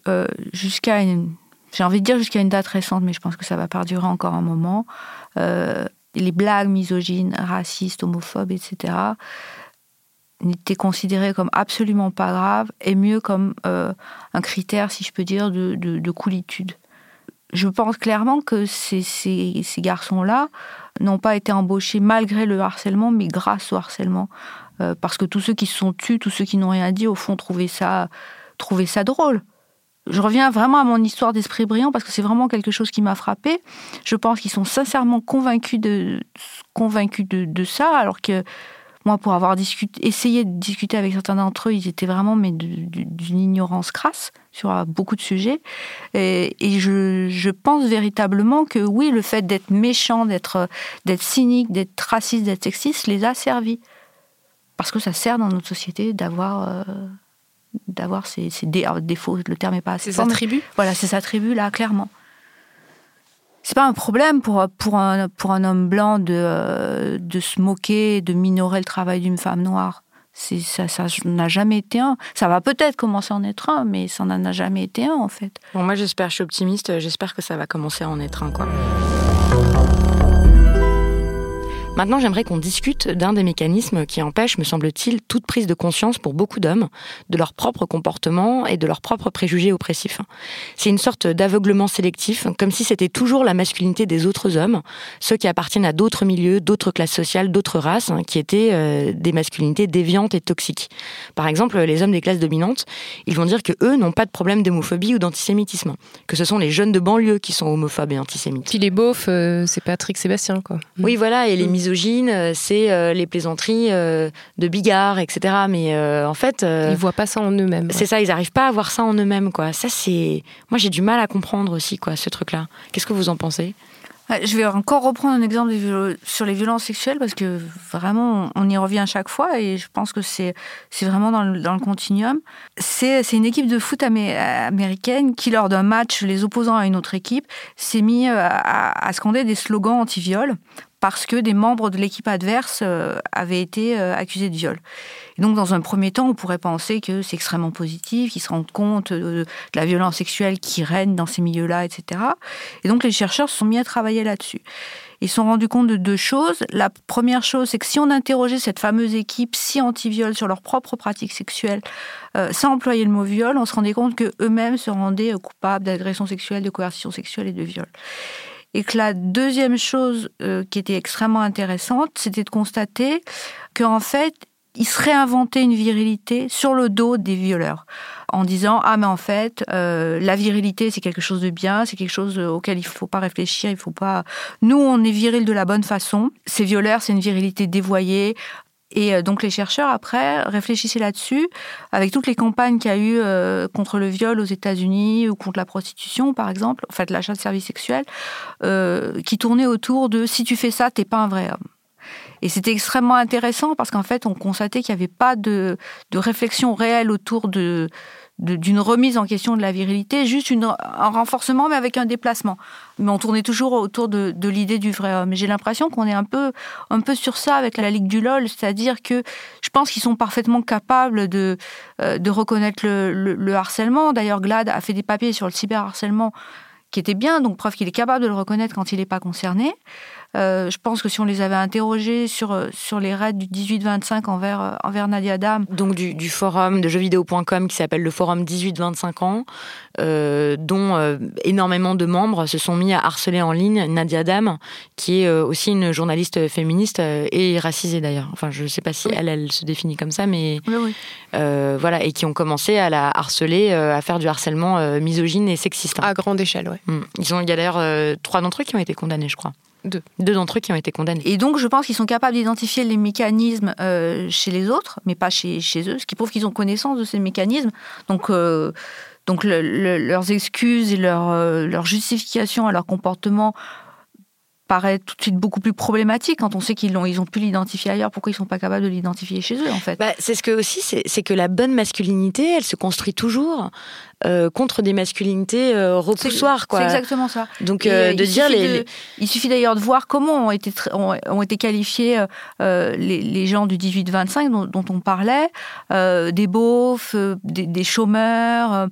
jusqu'à une... J'ai envie de dire jusqu'à une date récente, mais je pense que ça va perdurer encore un moment. les blagues misogynes, racistes, homophobes, etc., n'était considéré comme absolument pas grave et mieux comme euh, un critère, si je peux dire, de, de, coolitude. Je pense clairement que ces, ces, garçons-là n'ont pas été embauchés malgré le harcèlement, mais grâce au harcèlement. Euh, parce que tous ceux qui se sont tus, tous ceux qui n'ont rien dit, au fond, trouvaient ça, trouvaient ça drôle. Je reviens vraiment à mon histoire d'esprit brillant parce que c'est vraiment quelque chose qui m'a frappé. Je pense qu'ils sont sincèrement convaincus de, convaincus de, de ça, alors que moi, pour avoir discuté, essayé de discuter avec certains d'entre eux, ils étaient vraiment mais d'une ignorance crasse sur euh, beaucoup de sujets. Et, je, pense véritablement que oui, le fait d'être méchant, d'être d'être cynique, d'être raciste, d'être sexiste, les a servis. Parce que ça sert dans notre société d'avoir euh, d'avoir ces, défauts. Le terme n'est pas assez. Ces attributs. Voilà, ces attributs là, clairement c'est pas un problème pour, pour, un, pour un homme blanc de, de se moquer, de minorer le travail d'une femme noire. Ça, ça n'a jamais été un. Ça va peut-être commencer à en être un, mais ça n'en a jamais été un, en fait. Bon, moi, j'espère, je suis optimiste, j'espère que ça va commencer à en être un, quoi. Maintenant, j'aimerais qu'on discute d'un des mécanismes qui empêche, me semble-t-il, toute prise de conscience pour beaucoup d'hommes de leur propre comportement et de leurs propres préjugés oppressifs. C'est une sorte d'aveuglement sélectif, comme si c'était toujours la masculinité des autres hommes, ceux qui appartiennent à d'autres milieux, d'autres classes sociales, d'autres races, hein, qui étaient euh, des masculinités déviantes et toxiques. Par exemple, les hommes des classes dominantes, ils vont dire que eux n'ont pas de problème d'homophobie ou d'antisémitisme, que ce sont les jeunes de banlieue qui sont homophobes et antisémites. Puis les beaufs, euh, c'est Patrick Sébastien, quoi. Oui, voilà, et les mm. Euh, c'est euh, les plaisanteries euh, de Bigard, etc. Mais en fait, ils voient pas ça en eux-mêmes. C'est ça, ils n'arrivent pas à voir ça en eux-mêmes, quoi. Ça, c'est, moi, j'ai du mal à comprendre aussi, quoi, ce truc-là. Qu'est-ce que vous en pensez? Je vais encore reprendre un exemple sur les violences sexuelles parce que vraiment, on y revient à chaque fois et je pense que c'est vraiment dans le, dans le continuum. C'est une équipe de foot américaine qui, lors d'un match, les opposants à une autre équipe, s'est mis à, à, scander des slogans anti-viol parce que des membres de l'équipe adverse euh, avaient été euh, accusés de viol. Et donc, dans un premier temps, on pourrait penser que c'est extrêmement positif, qu'ils se rendent compte de, la violence sexuelle qui règne dans ces milieux-là, etc. Et donc, les chercheurs se sont mis à travailler là-dessus. Ils se sont rendus compte de deux choses. La première chose, c'est que si on interrogeait cette fameuse équipe si anti-viol sur leurs propres pratiques sexuelles, euh, sans employer le mot viol, on se rendait compte qu'eux-mêmes se rendaient coupables d'agression sexuelle, de coercition sexuelle et de viol. Et que la deuxième chose euh, qui était extrêmement intéressante, c'était de constater qu'en fait, ils se réinventaient une virilité sur le dos des violeurs, en disant ah mais en fait euh, la virilité c'est quelque chose de bien, c'est quelque chose auquel il faut pas réfléchir, il faut pas. Nous on est viril de la bonne façon. Ces violeurs c'est une virilité dévoyée, et euh, donc les chercheurs, après, réfléchissaient là-dessus, avec toutes les campagnes qu'il y a eu euh, contre le viol aux États-Unis ou contre la prostitution, par exemple, en fait l'achat de services sexuels, euh, qui tournaient autour de si tu fais ça, t'es pas un vrai homme. Et c'était extrêmement intéressant parce qu'en fait, on constatait qu'il n'y avait pas de, de, réflexion réelle autour de, d'une remise en question de la virilité, juste un renforcement, mais avec un déplacement. Mais on tournait toujours autour de, l'idée du vrai homme. J'ai l'impression qu'on est un peu, un peu sur ça avec la Ligue du LOL, c'est-à-dire que je pense qu'ils sont parfaitement capables de, euh, de reconnaître le, le harcèlement. D'ailleurs, Glad a fait des papiers sur le cyberharcèlement qui étaient bien, donc preuve qu'il est capable de le reconnaître quand il n'est pas concerné. Euh, je pense que si on les avait interrogés sur, euh, sur les raids du 18-25 envers, euh, envers Nadia Dam. Donc du, forum de jeuxvideo.com qui s'appelle le forum 18-25 ans, dont énormément de membres se sont mis à harceler en ligne Nadia Dam, qui est aussi une journaliste féministe et racisée d'ailleurs. Enfin, je ne sais pas si elle, elle se définit comme ça, mais voilà, et qui ont commencé à la harceler, à faire du harcèlement misogyne et sexiste. À grande échelle, oui. Mm. Ils ont, il y a d'ailleurs trois d'entre eux qui ont été condamnés, je crois. Deux. D'entre eux qui ont été condamnés. Et donc, je pense qu'ils sont capables d'identifier les mécanismes euh, chez les autres, mais pas chez, chez eux, ce qui prouve qu'ils ont connaissance de ces mécanismes. Donc, euh, donc leurs excuses et leur, euh, leur justification à leur comportement paraît tout de suite beaucoup plus problématique quand on sait qu'ils l'ont, ils ont pu l'identifier ailleurs. Pourquoi ils sont pas capables de l'identifier chez eux en fait? Bah, C'est ce que aussi, c'est que la bonne masculinité, elle se construit toujours euh, contre des masculinités euh, repoussoires. C'est exactement ça. Donc euh, de dire les, il suffit d'ailleurs de voir comment ont été ont, été qualifiés les, les, gens du 18-25 dont, dont, on parlait, des beaufs, des, des chômeurs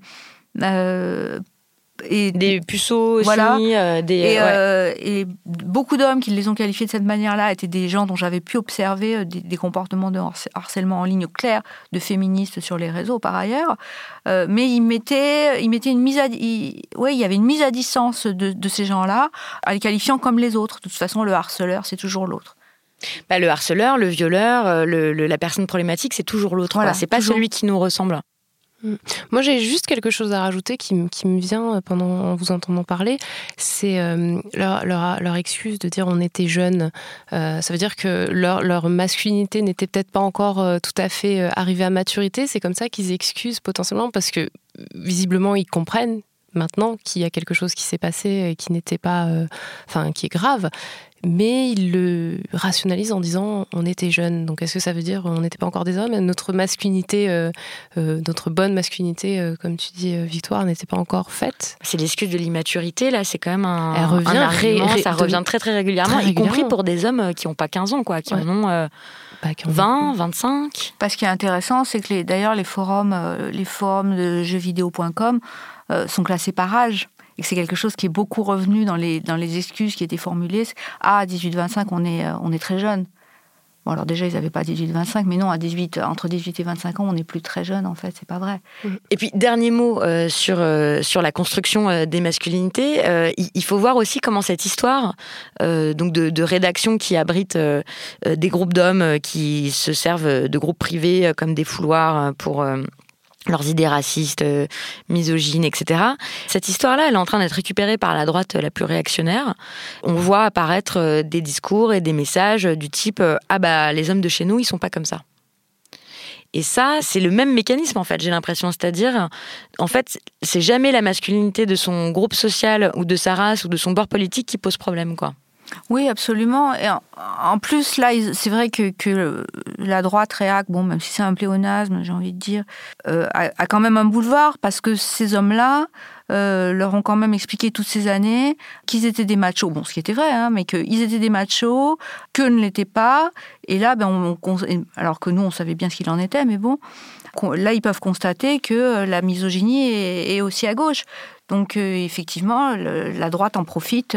et des puceaux aussi, euh, des, euh, et, beaucoup d'hommes qui les ont qualifiés de cette manière-là étaient des gens dont j'avais pu observer euh, des, comportements de harcèlement en ligne clair de féministes sur les réseaux par ailleurs. mais ils mettaient, ils mettaient une mise à, ouais, il y avait une mise à distance de, ces gens-là, en les qualifiant comme les autres. De toute façon, le harceleur, c'est toujours l'autre. Bah, le harceleur, le violeur, le, la personne problématique, c'est toujours l'autre. Voilà, c'est pas celui qui nous ressemble. Mm. Moi, j'ai juste quelque chose à rajouter qui, me vient pendant en vous entendant parler. C'est euh, leur, excuse de dire on était jeunes. Euh, ça veut dire que leur, masculinité n'était peut-être pas encore euh, tout à fait arrivée à maturité. C'est comme ça qu'ils excusent potentiellement parce que visiblement ils comprennent maintenant qu'il y a quelque chose qui s'est passé et qui n'était pas, enfin, qui est grave. Mais il le rationalise en disant on était jeunes. Donc est-ce que ça veut dire on n'était pas encore des hommes? Notre masculinité, euh, euh, notre bonne masculinité, euh, comme tu dis, Victoire, n'était pas encore faite. C'est l'excuse de l'immaturité, là, c'est quand même un, Elle revient, ça revient très très régulièrement, y compris pour des hommes qui n'ont pas 15 ans, quoi, qui en ont 20, 25. Parce qui est intéressant, c'est que d'ailleurs les forums, les forums de jeuxvideo.com sont classés par âge et c'est quelque chose qui est beaucoup revenu dans les, dans les excuses qui étaient formulées. Ah, à 18-25, on est, euh, on est très jeune. Bon, alors déjà, ils n'avaient pas 18-25, mais non, à 18, entre 18 et 25 ans, on n'est plus très jeune, en fait, c'est pas vrai. Mmh. Et puis, dernier mot euh, sur, euh, sur la construction des masculinités. il, faut voir aussi comment cette histoire donc de, de, rédaction qui abrite des groupes d'hommes qui se servent de groupes privés comme des fouloirs pour leurs idées racistes, euh, misogynes, etc. Cette histoire-là, elle est en train d'être récupérée par la droite la plus réactionnaire. On voit apparaître euh, des discours et des messages du type euh, ah bah les hommes de chez nous ils sont pas comme ça. Et ça, c'est le même mécanisme en fait, j'ai l'impression. C'est-à-dire, en fait, c'est jamais la masculinité de son groupe social ou de sa race ou de son bord politique qui pose problème, quoi. Oui, absolument. Et en plus, là, c'est vrai que, la droite réac, bon, même si c'est un pléonasme, j'ai envie de dire, euh, a, quand même un boulevard parce que ces hommes-là euh, leur ont quand même expliqué toutes ces années qu'ils étaient des machos. Bon, ce qui était vrai, hein, mais qu'ils étaient des machos, que ne l'étaient pas. Et là, ben, on, alors que nous, on savait bien ce qu'il en était, mais bon, là, ils peuvent constater que la misogynie est, aussi à gauche. Donc, euh, effectivement, la droite en profite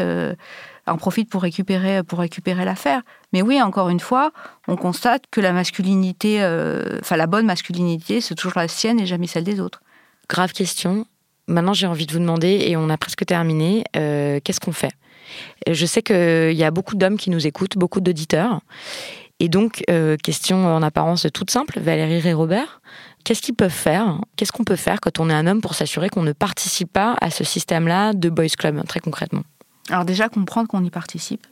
en profite pour récupérer, pour récupérer l'affaire. Mais oui, encore une fois, on constate que la masculinité, euh, enfin la bonne masculinité, c'est toujours la sienne et jamais celle des autres. Grave question. Maintenant, j'ai envie de vous demander, et on a presque terminé, euh, qu'est-ce qu'on fait? Je sais qu'il y a beaucoup d'hommes qui nous écoutent, beaucoup d'auditeurs. Et donc, euh, question en apparence toute simple, Valérie et Robert, qu'est-ce qu'ils peuvent faire? Qu'est-ce qu'on peut faire quand on est un homme pour s'assurer qu'on ne participe pas à ce système-là de boys club, très concrètement? Alors déjà comprendre qu'on y participe.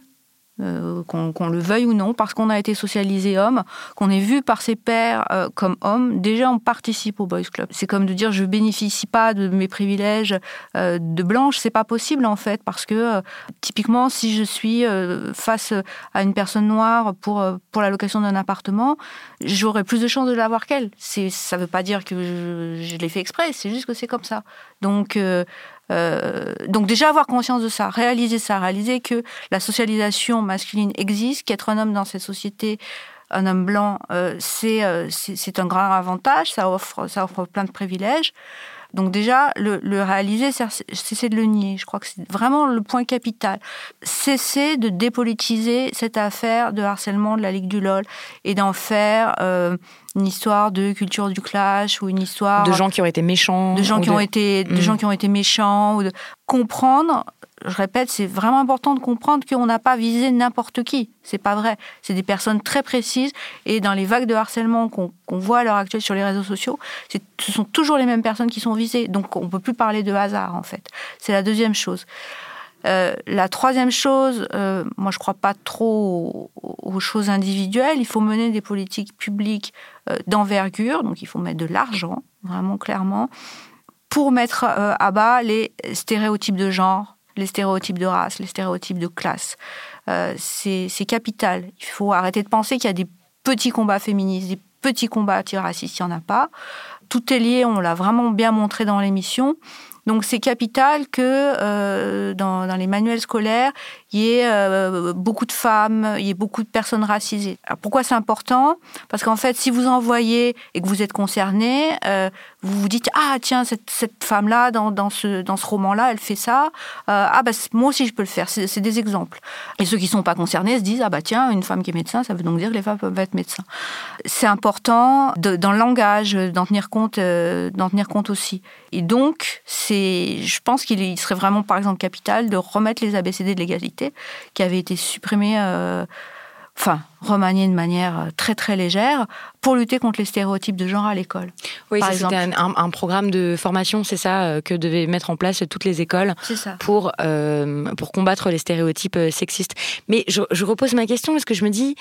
euh, qu'on le veuille ou non, parce qu'on a été socialisé homme, qu'on est vu par ses pairs euh, comme homme, déjà on participe au Boys Club. C'est comme de dire je bénéficie pas de mes privilèges euh, de blanche, c'est pas possible en fait, parce que typiquement si je suis face à une personne noire pour, pour la location d'un appartement, j'aurai plus de chances de l'avoir qu'elle. Ça veut pas dire que je, je l'ai fait exprès, c'est juste que c'est comme ça. Donc euh, donc déjà avoir conscience de ça, réaliser ça, réaliser que la socialisation masculine existe, qu'être un homme dans cette société, un homme blanc, euh, euh, c'est un grand avantage, ça offre, ça offre plein de privilèges. Donc déjà, le, le réaliser, cesser de le nier. Je crois que c'est vraiment le point capital. Cesser de dépolitiser cette affaire de harcèlement de la Ligue du LOL et d'en faire euh, une histoire de culture du clash ou une histoire de gens qui ont été méchants, de gens qui ont été, de gens mm. qui ont été méchants ou de comprendre je répète, c'est vraiment important de comprendre qu'on n'a pas visé n'importe qui. C'est pas vrai. C'est des personnes très précises et dans les vagues de harcèlement qu'on voit à l'heure actuelle sur les réseaux sociaux, ce sont toujours les mêmes personnes qui sont visées. Donc on peut plus parler de hasard en fait. C'est la deuxième chose. Euh, la troisième chose, euh, moi je crois pas trop aux, choses individuelles. Il faut mener des politiques publiques euh, d'envergure, donc il faut mettre de l'argent, vraiment clairement, pour mettre à bas les stéréotypes de genre, les stéréotypes de race, les stéréotypes de classe. Euh, c'est capital. Il faut arrêter de penser qu'il y a des petits combats féministes, des petits combats antiracistes, il n'y en a pas. Tout est lié, on l'a vraiment bien montré dans l'émission. Donc c'est capital que euh, dans, les manuels scolaires, il y ait euh, beaucoup de femmes, il y ait beaucoup de personnes racisées. pourquoi c'est important? Parce qu'en fait, si vous envoyez et que vous êtes concerné, euh, vous vous dites ah tiens cette, cette femme là dans, dans, ce dans ce roman là elle fait ça. Ah bah moi aussi je peux le faire. C'est des exemples. Et ceux qui sont pas concernés se disent ah bah tiens une femme qui est médecin ça veut donc dire que les femmes peuvent être médecins. C'est important dans le langage d'en tenir compte d'en tenir compte aussi. Et donc c'est je pense qu'il serait vraiment, par exemple, capital de remettre les ABCD de l'égalité, qui avaient été supprimés, euh, enfin, remaniés de manière euh, très très légère, pour lutter contre les stéréotypes de genre à l'école. Oui, c'était un, programme de formation, c'est ça, euh, que devaient mettre en place toutes les écoles pour, pour combattre les stéréotypes sexistes. Mais je, repose ma question parce que je me dis,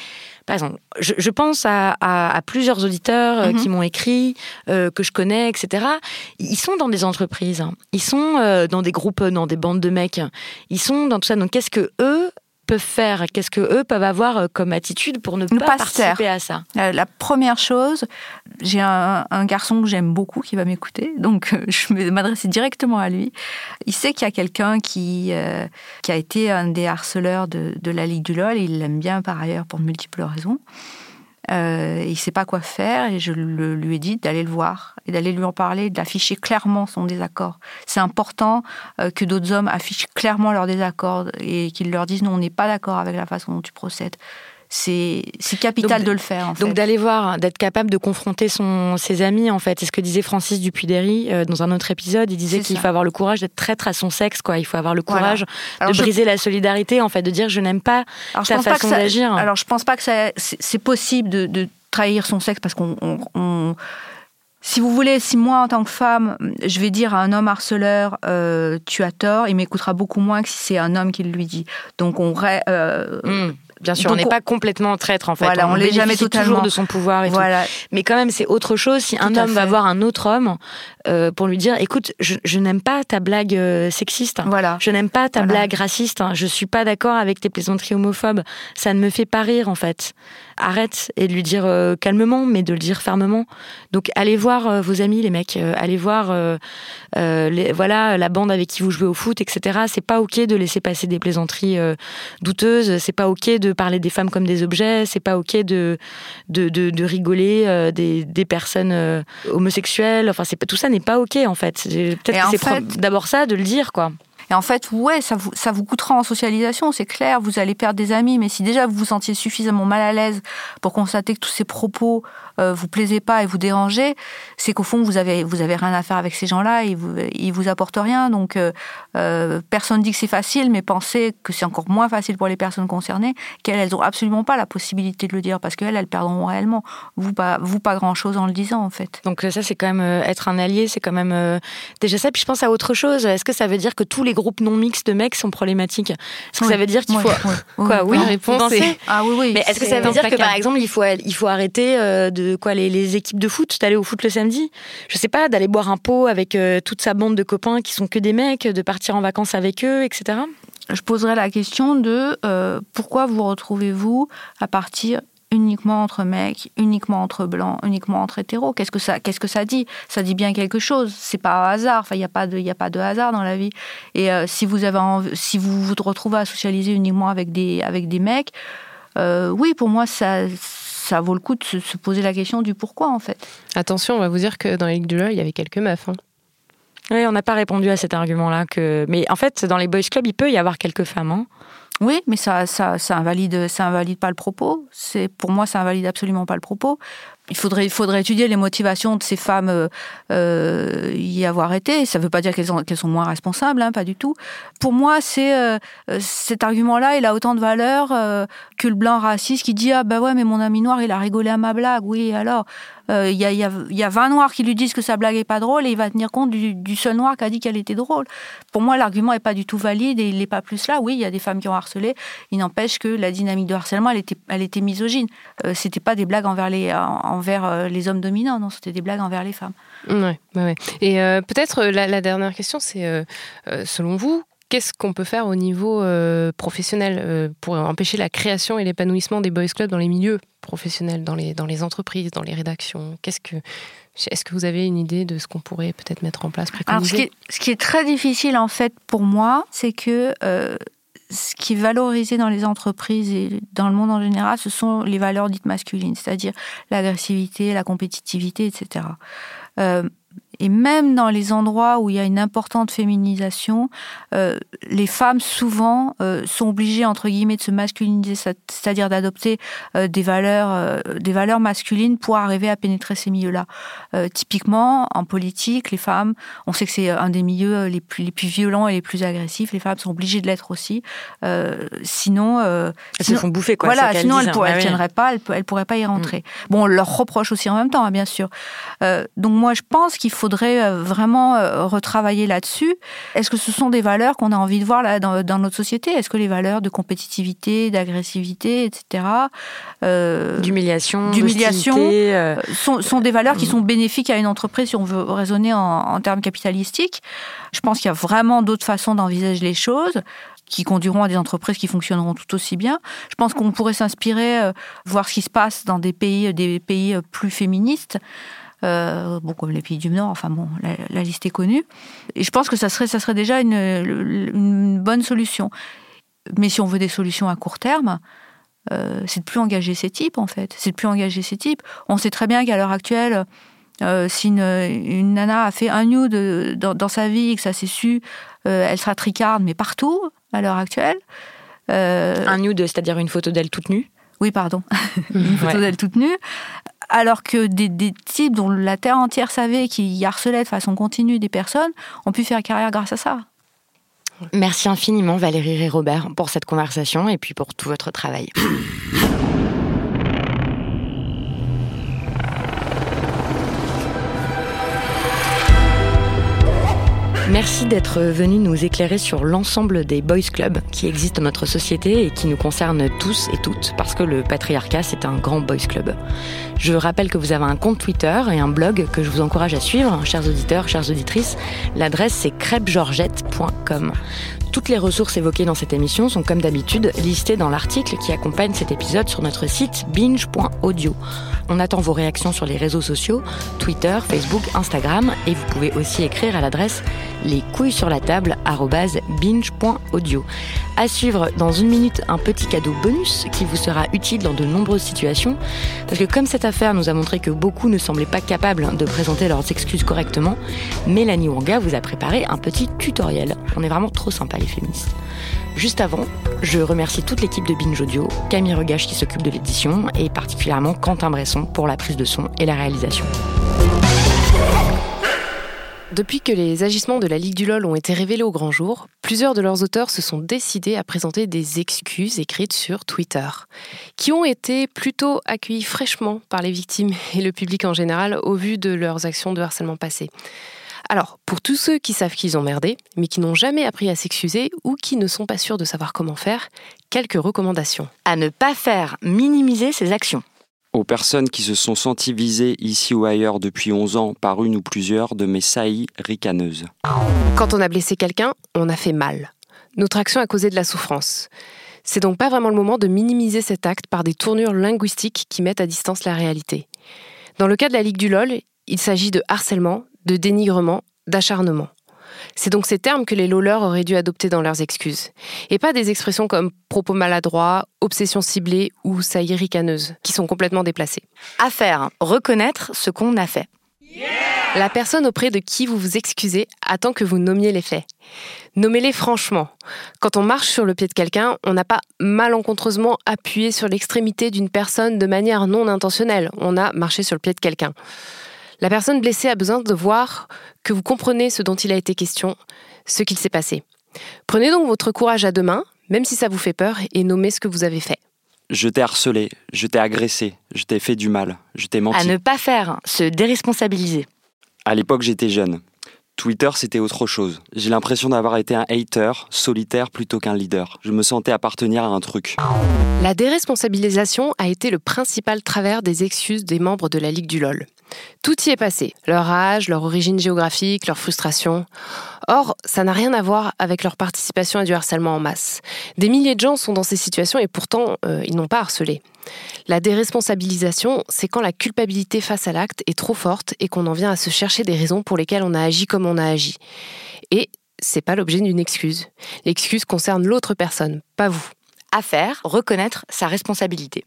par exemple, je, pense à, plusieurs auditeurs qui mhm. m'ont écrit, que je connais, etc. Ils sont dans des entreprises, hein. ils sont dans des groupes, dans des bandes de mecs, ils sont dans tout ça. Donc qu'est-ce que eux peuvent faire Qu'est-ce que eux peuvent avoir euh, comme attitude pour ne, pas, participer à ça? Euh, La première chose, j'ai un, garçon que j'aime beaucoup qui va m'écouter, donc euh, je vais m'adresser directement à lui. Il sait qu'il y a quelqu'un qui, qui a été un des harceleurs de, de la Ligue du LOL, il l'aime bien par ailleurs pour de multiples raisons. Euh, il ne sait pas quoi faire et je lui ai dit d'aller le voir et d'aller lui en parler, d'afficher clairement son désaccord. C'est important euh, que d'autres hommes affichent clairement leur désaccord et qu'ils leur disent non, on n'est pas d'accord avec la façon dont tu procèdes c'est capital de le faire. En donc d'aller voir, d'être capable de confronter son, ses amis, en fait. C'est ce que disait Francis Dupuydery euh, dans un autre épisode. Il disait qu'il faut avoir le courage d'être traître à son sexe, quoi. Il faut avoir le courage de briser la solidarité, en fait, de dire je n'aime pas alors, ta façon d'agir. Alors je pense pas que c'est possible de, trahir son sexe parce qu'on si vous voulez, si moi, en tant que femme, je vais dire à un homme harceleur, euh, tu as tort, il m'écoutera beaucoup moins que si c'est un homme qui le lui dit. Donc, on, euh, hmm. Bien sûr, on n'est pas complètement traître en fait. on, on l'est jamais totalement toujours de son pouvoir et voilà. Mais quand même, c'est autre chose si un homme va voir un autre homme euh, pour lui dire écoute, je, n'aime pas ta blague euh, sexiste. Voilà. Je n'aime pas ta blague raciste. Je suis pas d'accord avec tes plaisanteries homophobes. Ça ne me fait pas rire en fait. Arrête et de lui dire euh, calmement, mais de le dire fermement. Donc allez voir vos amis les mecs. allez voir les, voilà la bande avec qui vous jouez au foot, etc. C'est pas ok de laisser passer des plaisanteries douteuses. C'est pas ok de parler des femmes comme des objets, c'est pas ok de, de, de, rigoler euh, des, des, personnes euh, homosexuelles. Enfin, c'est tout ça n'est pas ok en fait. Peut-être que c'est d'abord ça de le dire quoi. Et en fait, ouais, ça vous, ça vous coûtera en socialisation, c'est clair, vous allez perdre des amis, mais si déjà vous vous sentiez suffisamment mal à l'aise pour constater que tous ces propos euh, vous plaisez pas et vous dérangez, c'est qu'au fond vous avez vous avez rien à faire avec ces gens-là et vous ils vous apportent rien. Donc euh, euh, personne dit que c'est facile, mais pensez que c'est encore moins facile pour les personnes concernées qu'elles elles ont absolument pas la possibilité de le dire parce qu'elles elles perdront réellement. Vous pas vous pas grand chose en le disant en fait. Donc ça c'est quand même être un allié, c'est quand même déjà ça. Puis je pense à autre chose. Est-ce que ça veut dire que tous les groupes non mixtes de mecs sont problématiques? Est-ce que ça veut dire qu'il faut quoi? Oui, réponse. Ah oui oui. Mais est-ce que ça veut dire que par exemple il faut il faut arrêter de quoi les, équipes de foot d'aller au foot le samedi Je sais pas, d'aller boire un pot avec toute sa bande de copains qui sont que des mecs, de partir en vacances avec eux, etc. Je poserais la question de pourquoi vous retrouvez-vous à partir uniquement entre mecs, uniquement entre blancs, uniquement entre hétéros? Qu'est-ce que ça, qu'est-ce que ça dit? Ça dit bien quelque chose. C'est pas un hasard. Enfin, il n'y a pas de, il a pas de hasard dans la vie. Et si vous avez, si vous vous retrouvez à socialiser uniquement avec des, avec des mecs, oui, pour moi, ça, ça vaut le coup de se, poser la question du pourquoi, en fait. Attention, on va vous dire que dans les Ligues du LOL, il y avait quelques meufs. Hein. Oui, on n'a pas répondu à cet argument-là. Que... Mais en fait, dans les boys clubs, il peut y avoir quelques femmes. Hein. Oui, mais ça, ça, ça invalide, ça invalide pas le propos. C'est pour moi, ça invalide absolument pas le propos il faudrait, étudier les motivations de ces femmes euh, euh y avoir été. Ça ne veut pas dire qu'elles sont moins responsables, hein, pas du tout. Pour moi, c'est euh, cet argument-là, il a autant de valeur que le blanc raciste qui dit ah bah ouais mais mon ami noir il a rigolé à ma blague. Oui alors il y, a, y, a, y, a, 20 noirs qui lui disent que sa blague est pas drôle et il va tenir compte du, seul noir qui a dit qu'elle était drôle. Pour moi, l'argument est pas du tout valide et il n'est pas plus là. Oui, il y a des femmes qui ont harcelé. Il n'empêche que la dynamique de harcèlement, elle était, elle était misogyne. C'était pas des blagues envers les envers euh, les hommes dominants, non, c'était des blagues envers les femmes. Ouais, ouais. Et euh, peut-être euh, la, dernière question, c'est selon vous, qu'est-ce qu'on peut faire au niveau professionnel pour empêcher la création et l'épanouissement des boys clubs dans les milieux professionnels, dans les, entreprises, dans les rédactions? Qu'est-ce que est-ce que vous avez une idée de ce qu'on pourrait peut-être mettre en place, Alors, ce, qui est, très difficile en fait pour moi, c'est que ce qui est valorisé dans les entreprises et dans le monde en général, ce sont les valeurs dites masculines, c'est-à-dire l'agressivité, la compétitivité, etc. Et même dans les endroits où il y a une importante féminisation, euh, les femmes souvent euh, sont obligées entre guillemets de se masculiniser, c'est-à-dire d'adopter euh, des valeurs, des valeurs masculines pour arriver à pénétrer ces milieux-là. typiquement, en politique, les femmes, on sait que c'est un des milieux les plus, les plus violents et les plus agressifs. Les femmes sont obligées de l'être aussi. sinon, elles se font bouffer quoi. Voilà, sinon elles, ne ah tiendraient pas, elles, elles pourraient pas y rentrer. Mm. Bon, on leur reproche aussi en même temps, hein, bien sûr. donc moi, je pense qu'il faudrait euh, vraiment euh, retravailler là-dessus. Est-ce que ce sont des valeurs qu'on a envie de voir là, dans, notre société? Est-ce que les valeurs de compétitivité, d'agressivité, etc., euh, d'humiliation, d'humiliation sont, des valeurs qui sont bénéfiques à une entreprise si on veut raisonner en, en termes capitalistiques? Je pense qu'il y a vraiment d'autres façons d'envisager les choses qui conduiront à des entreprises qui fonctionneront tout aussi bien. Je pense qu'on pourrait s'inspirer, voir ce qui se passe dans des pays, des pays plus féministes. Euh, bon, comme les pays du Nord, enfin bon, la, liste est connue. Et je pense que ça serait, ça serait déjà une, une bonne solution. Mais si on veut des solutions à court terme, euh, c'est de plus engager ces types, en fait. C'est de plus engager ces types. On sait très bien qu'à l'heure actuelle, euh, si une, une, nana a fait un nude dans, dans sa vie et que ça s'est su, elle sera tricarde, mais partout, à l'heure actuelle. un nude, c'est-à-dire une photo d'elle toute nue? Oui, pardon, une photo d'elle toute nue alors que des, dont la terre entière savait qu'ils harcelaient de façon continue des personnes ont pu faire carrière grâce à ça. Merci infiniment Valérie et Robert pour cette conversation et puis pour tout votre travail. Merci d'être venu nous éclairer sur l'ensemble des boys clubs qui existent dans notre société et qui nous concernent tous et toutes parce que le patriarcat c'est un grand boys club. Je rappelle que vous avez un compte Twitter et un blog que je vous encourage à suivre, chers auditeurs, chères auditrices. L'adresse c'est crêpegeorgette.com. Toutes les ressources évoquées dans cette émission sont comme d'habitude listées dans l'article qui accompagne cet épisode sur notre site binge.audio. On attend vos réactions sur les réseaux sociaux, Twitter, Facebook, Instagram et vous pouvez aussi écrire à l'adresse les couilles sur la table binge.audio. À suivre dans une minute un petit cadeau bonus qui vous sera utile dans de nombreuses situations parce que comme cette affaire nous a montré que beaucoup ne semblaient pas capables de présenter leurs excuses correctement, Mélanie Wanga vous a préparé un petit tutoriel. On est vraiment trop sympa féministes. Juste avant, je remercie toute l'équipe de Binge Audio, Camille Regache qui s'occupe de l'édition et particulièrement Quentin Bresson pour la prise de son et la réalisation. Depuis que les agissements de la Ligue du LOL ont été révélés au grand jour, plusieurs de leurs auteurs se sont décidés à présenter des excuses écrites sur Twitter, qui ont été plutôt accueillies fraîchement par les victimes et le public en général au vu de leurs actions de harcèlement passées. Alors, pour tous ceux qui savent qu'ils ont merdé, mais qui n'ont jamais appris à s'excuser ou qui ne sont pas sûrs de savoir comment faire, quelques recommandations. À ne pas faire minimiser ses actions aux personnes qui se sont senties visées ici ou ailleurs depuis 11 ans par une ou plusieurs de mes saillies ricaneuses. Quand on a blessé quelqu'un, on a fait mal. Notre action a causé de la souffrance. C'est donc pas vraiment le moment de minimiser cet acte par des tournures linguistiques qui mettent à distance la réalité. Dans le cas de la Ligue du LOL, il s'agit de harcèlement, de dénigrement, d'acharnement. C'est donc ces termes que les loleurs auraient dû adopter dans leurs excuses. Et pas des expressions comme propos maladroits, obsession ciblée ou saillie ricaneuse, qui sont complètement déplacées. À faire, reconnaître ce qu'on a fait. La personne auprès de qui vous vous excusez attend que vous nommiez les faits. Nommez-les franchement. Quand on marche sur le pied de quelqu'un, on n'a pas malencontreusement appuyé sur l'extrémité d'une personne de manière non intentionnelle. On a marché sur le pied de quelqu'un. La personne blessée a besoin de voir que vous comprenez ce dont il a été question, ce qu'il s'est passé. Prenez donc votre courage à deux mains, même si ça vous fait peur, et nommez ce que vous avez fait. Je t'ai harcelé, je t'ai agressé, je t'ai fait du mal, je t'ai menti. À ne pas faire, se déresponsabiliser. À l'époque, j'étais jeune. Twitter, c'était autre chose. J'ai l'impression d'avoir été un hater, solitaire plutôt qu'un leader. Je me sentais appartenir à un truc. La déresponsabilisation a été le principal travers des excuses des membres de la Ligue du LOL. Tout y est passé, leur âge, leur origine géographique, leur frustration. Or, ça n'a rien à voir avec leur participation à du harcèlement en masse. Des milliers de gens sont dans ces situations et pourtant, euh, ils n'ont pas harcelé. La déresponsabilisation, c'est quand la culpabilité face à l'acte est trop forte et qu'on en vient à se chercher des raisons pour lesquelles on a agi comme on a agi. Et c'est pas l'objet d'une excuse. L'excuse concerne l'autre personne, pas vous. À faire, reconnaître sa responsabilité.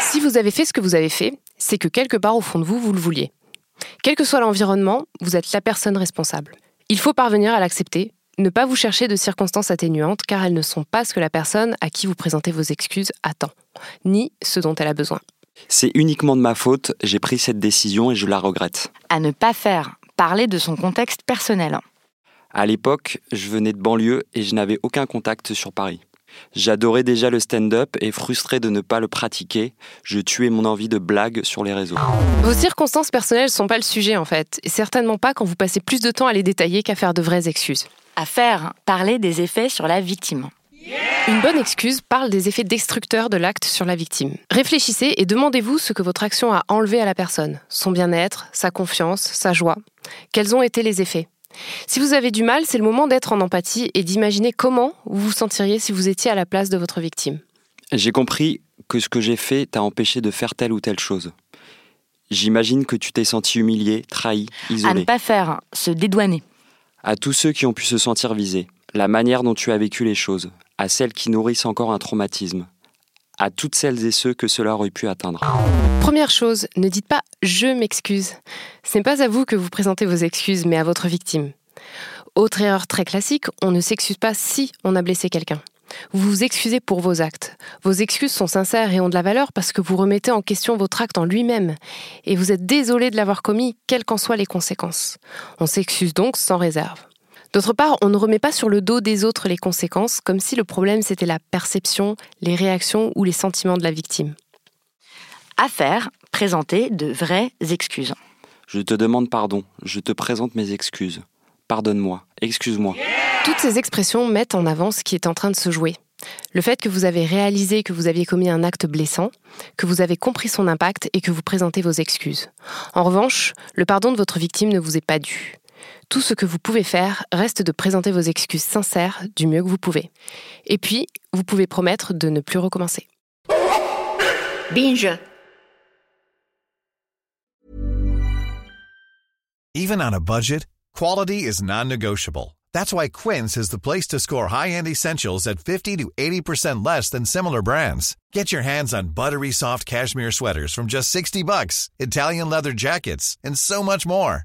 si vous avez fait ce que vous avez fait, c'est que quelque part au fond de vous, vous le vouliez. Quel que soit l'environnement, vous êtes la personne responsable. Il faut parvenir à l'accepter, ne pas vous chercher de circonstances atténuantes car elles ne sont pas ce que la personne à qui vous présentez vos excuses attend, ni ce dont elle a besoin. C'est uniquement de ma faute, j'ai pris cette décision et je la regrette. À ne pas faire, parler de son contexte personnel. À l'époque, je venais de banlieue et je n'avais aucun contact sur Paris. J'adorais déjà le stand-up et frustré de ne pas le pratiquer, je tuais mon envie de blague sur les réseaux. Vos circonstances personnelles ne sont pas le sujet en fait, et certainement pas quand vous passez plus de temps à les détailler qu'à faire de vraies excuses. À faire, parler des effets sur la victime. Une bonne excuse parle des effets destructeurs de l'acte sur la victime. Réfléchissez et demandez-vous ce que votre action a enlevé à la personne, son bien-être, sa confiance, sa joie. Quels ont été les effets? Si vous avez du mal, c'est le moment d'être en empathie et d'imaginer comment vous vous sentiriez si vous étiez à la place de votre victime. J'ai compris que ce que j'ai fait t'a empêché de faire telle ou telle chose. J'imagine que tu t'es senti humilié, trahi, isolé. À ne pas faire, se dédouaner. À tous ceux qui ont pu se sentir visés, la manière dont tu as vécu les choses, à celles qui nourrissent encore un traumatisme, à toutes celles et ceux que cela aurait pu atteindre. Première chose, ne dites pas je m'excuse. Ce n'est pas à vous que vous présentez vos excuses, mais à votre victime. Autre erreur très classique, on ne s'excuse pas si on a blessé quelqu'un. Vous vous excusez pour vos actes. Vos excuses sont sincères et ont de la valeur parce que vous remettez en question votre acte en lui-même. Et vous êtes désolé de l'avoir commis, quelles qu'en soient les conséquences. On s'excuse donc sans réserve. D'autre part, on ne remet pas sur le dos des autres les conséquences, comme si le problème c'était la perception, les réactions ou les sentiments de la victime. À faire, présenter de vraies excuses. Je te demande pardon, je te présente mes excuses. Pardonne-moi, excuse-moi. Toutes ces expressions mettent en avant ce qui est en train de se jouer. Le fait que vous avez réalisé que vous aviez commis un acte blessant, que vous avez compris son impact et que vous présentez vos excuses. En revanche, le pardon de votre victime ne vous est pas dû. Tout ce que vous pouvez faire reste de présenter vos excuses sincères du mieux que vous pouvez. Et puis, vous pouvez promettre de ne plus recommencer. Binge. Even on a budget, quality is non-negotiable. That's why Quince is the place to score high-end essentials at 50 to 80% less than similar brands. Get your hands on buttery soft cashmere sweaters from just 60 bucks, Italian leather jackets, and so much more.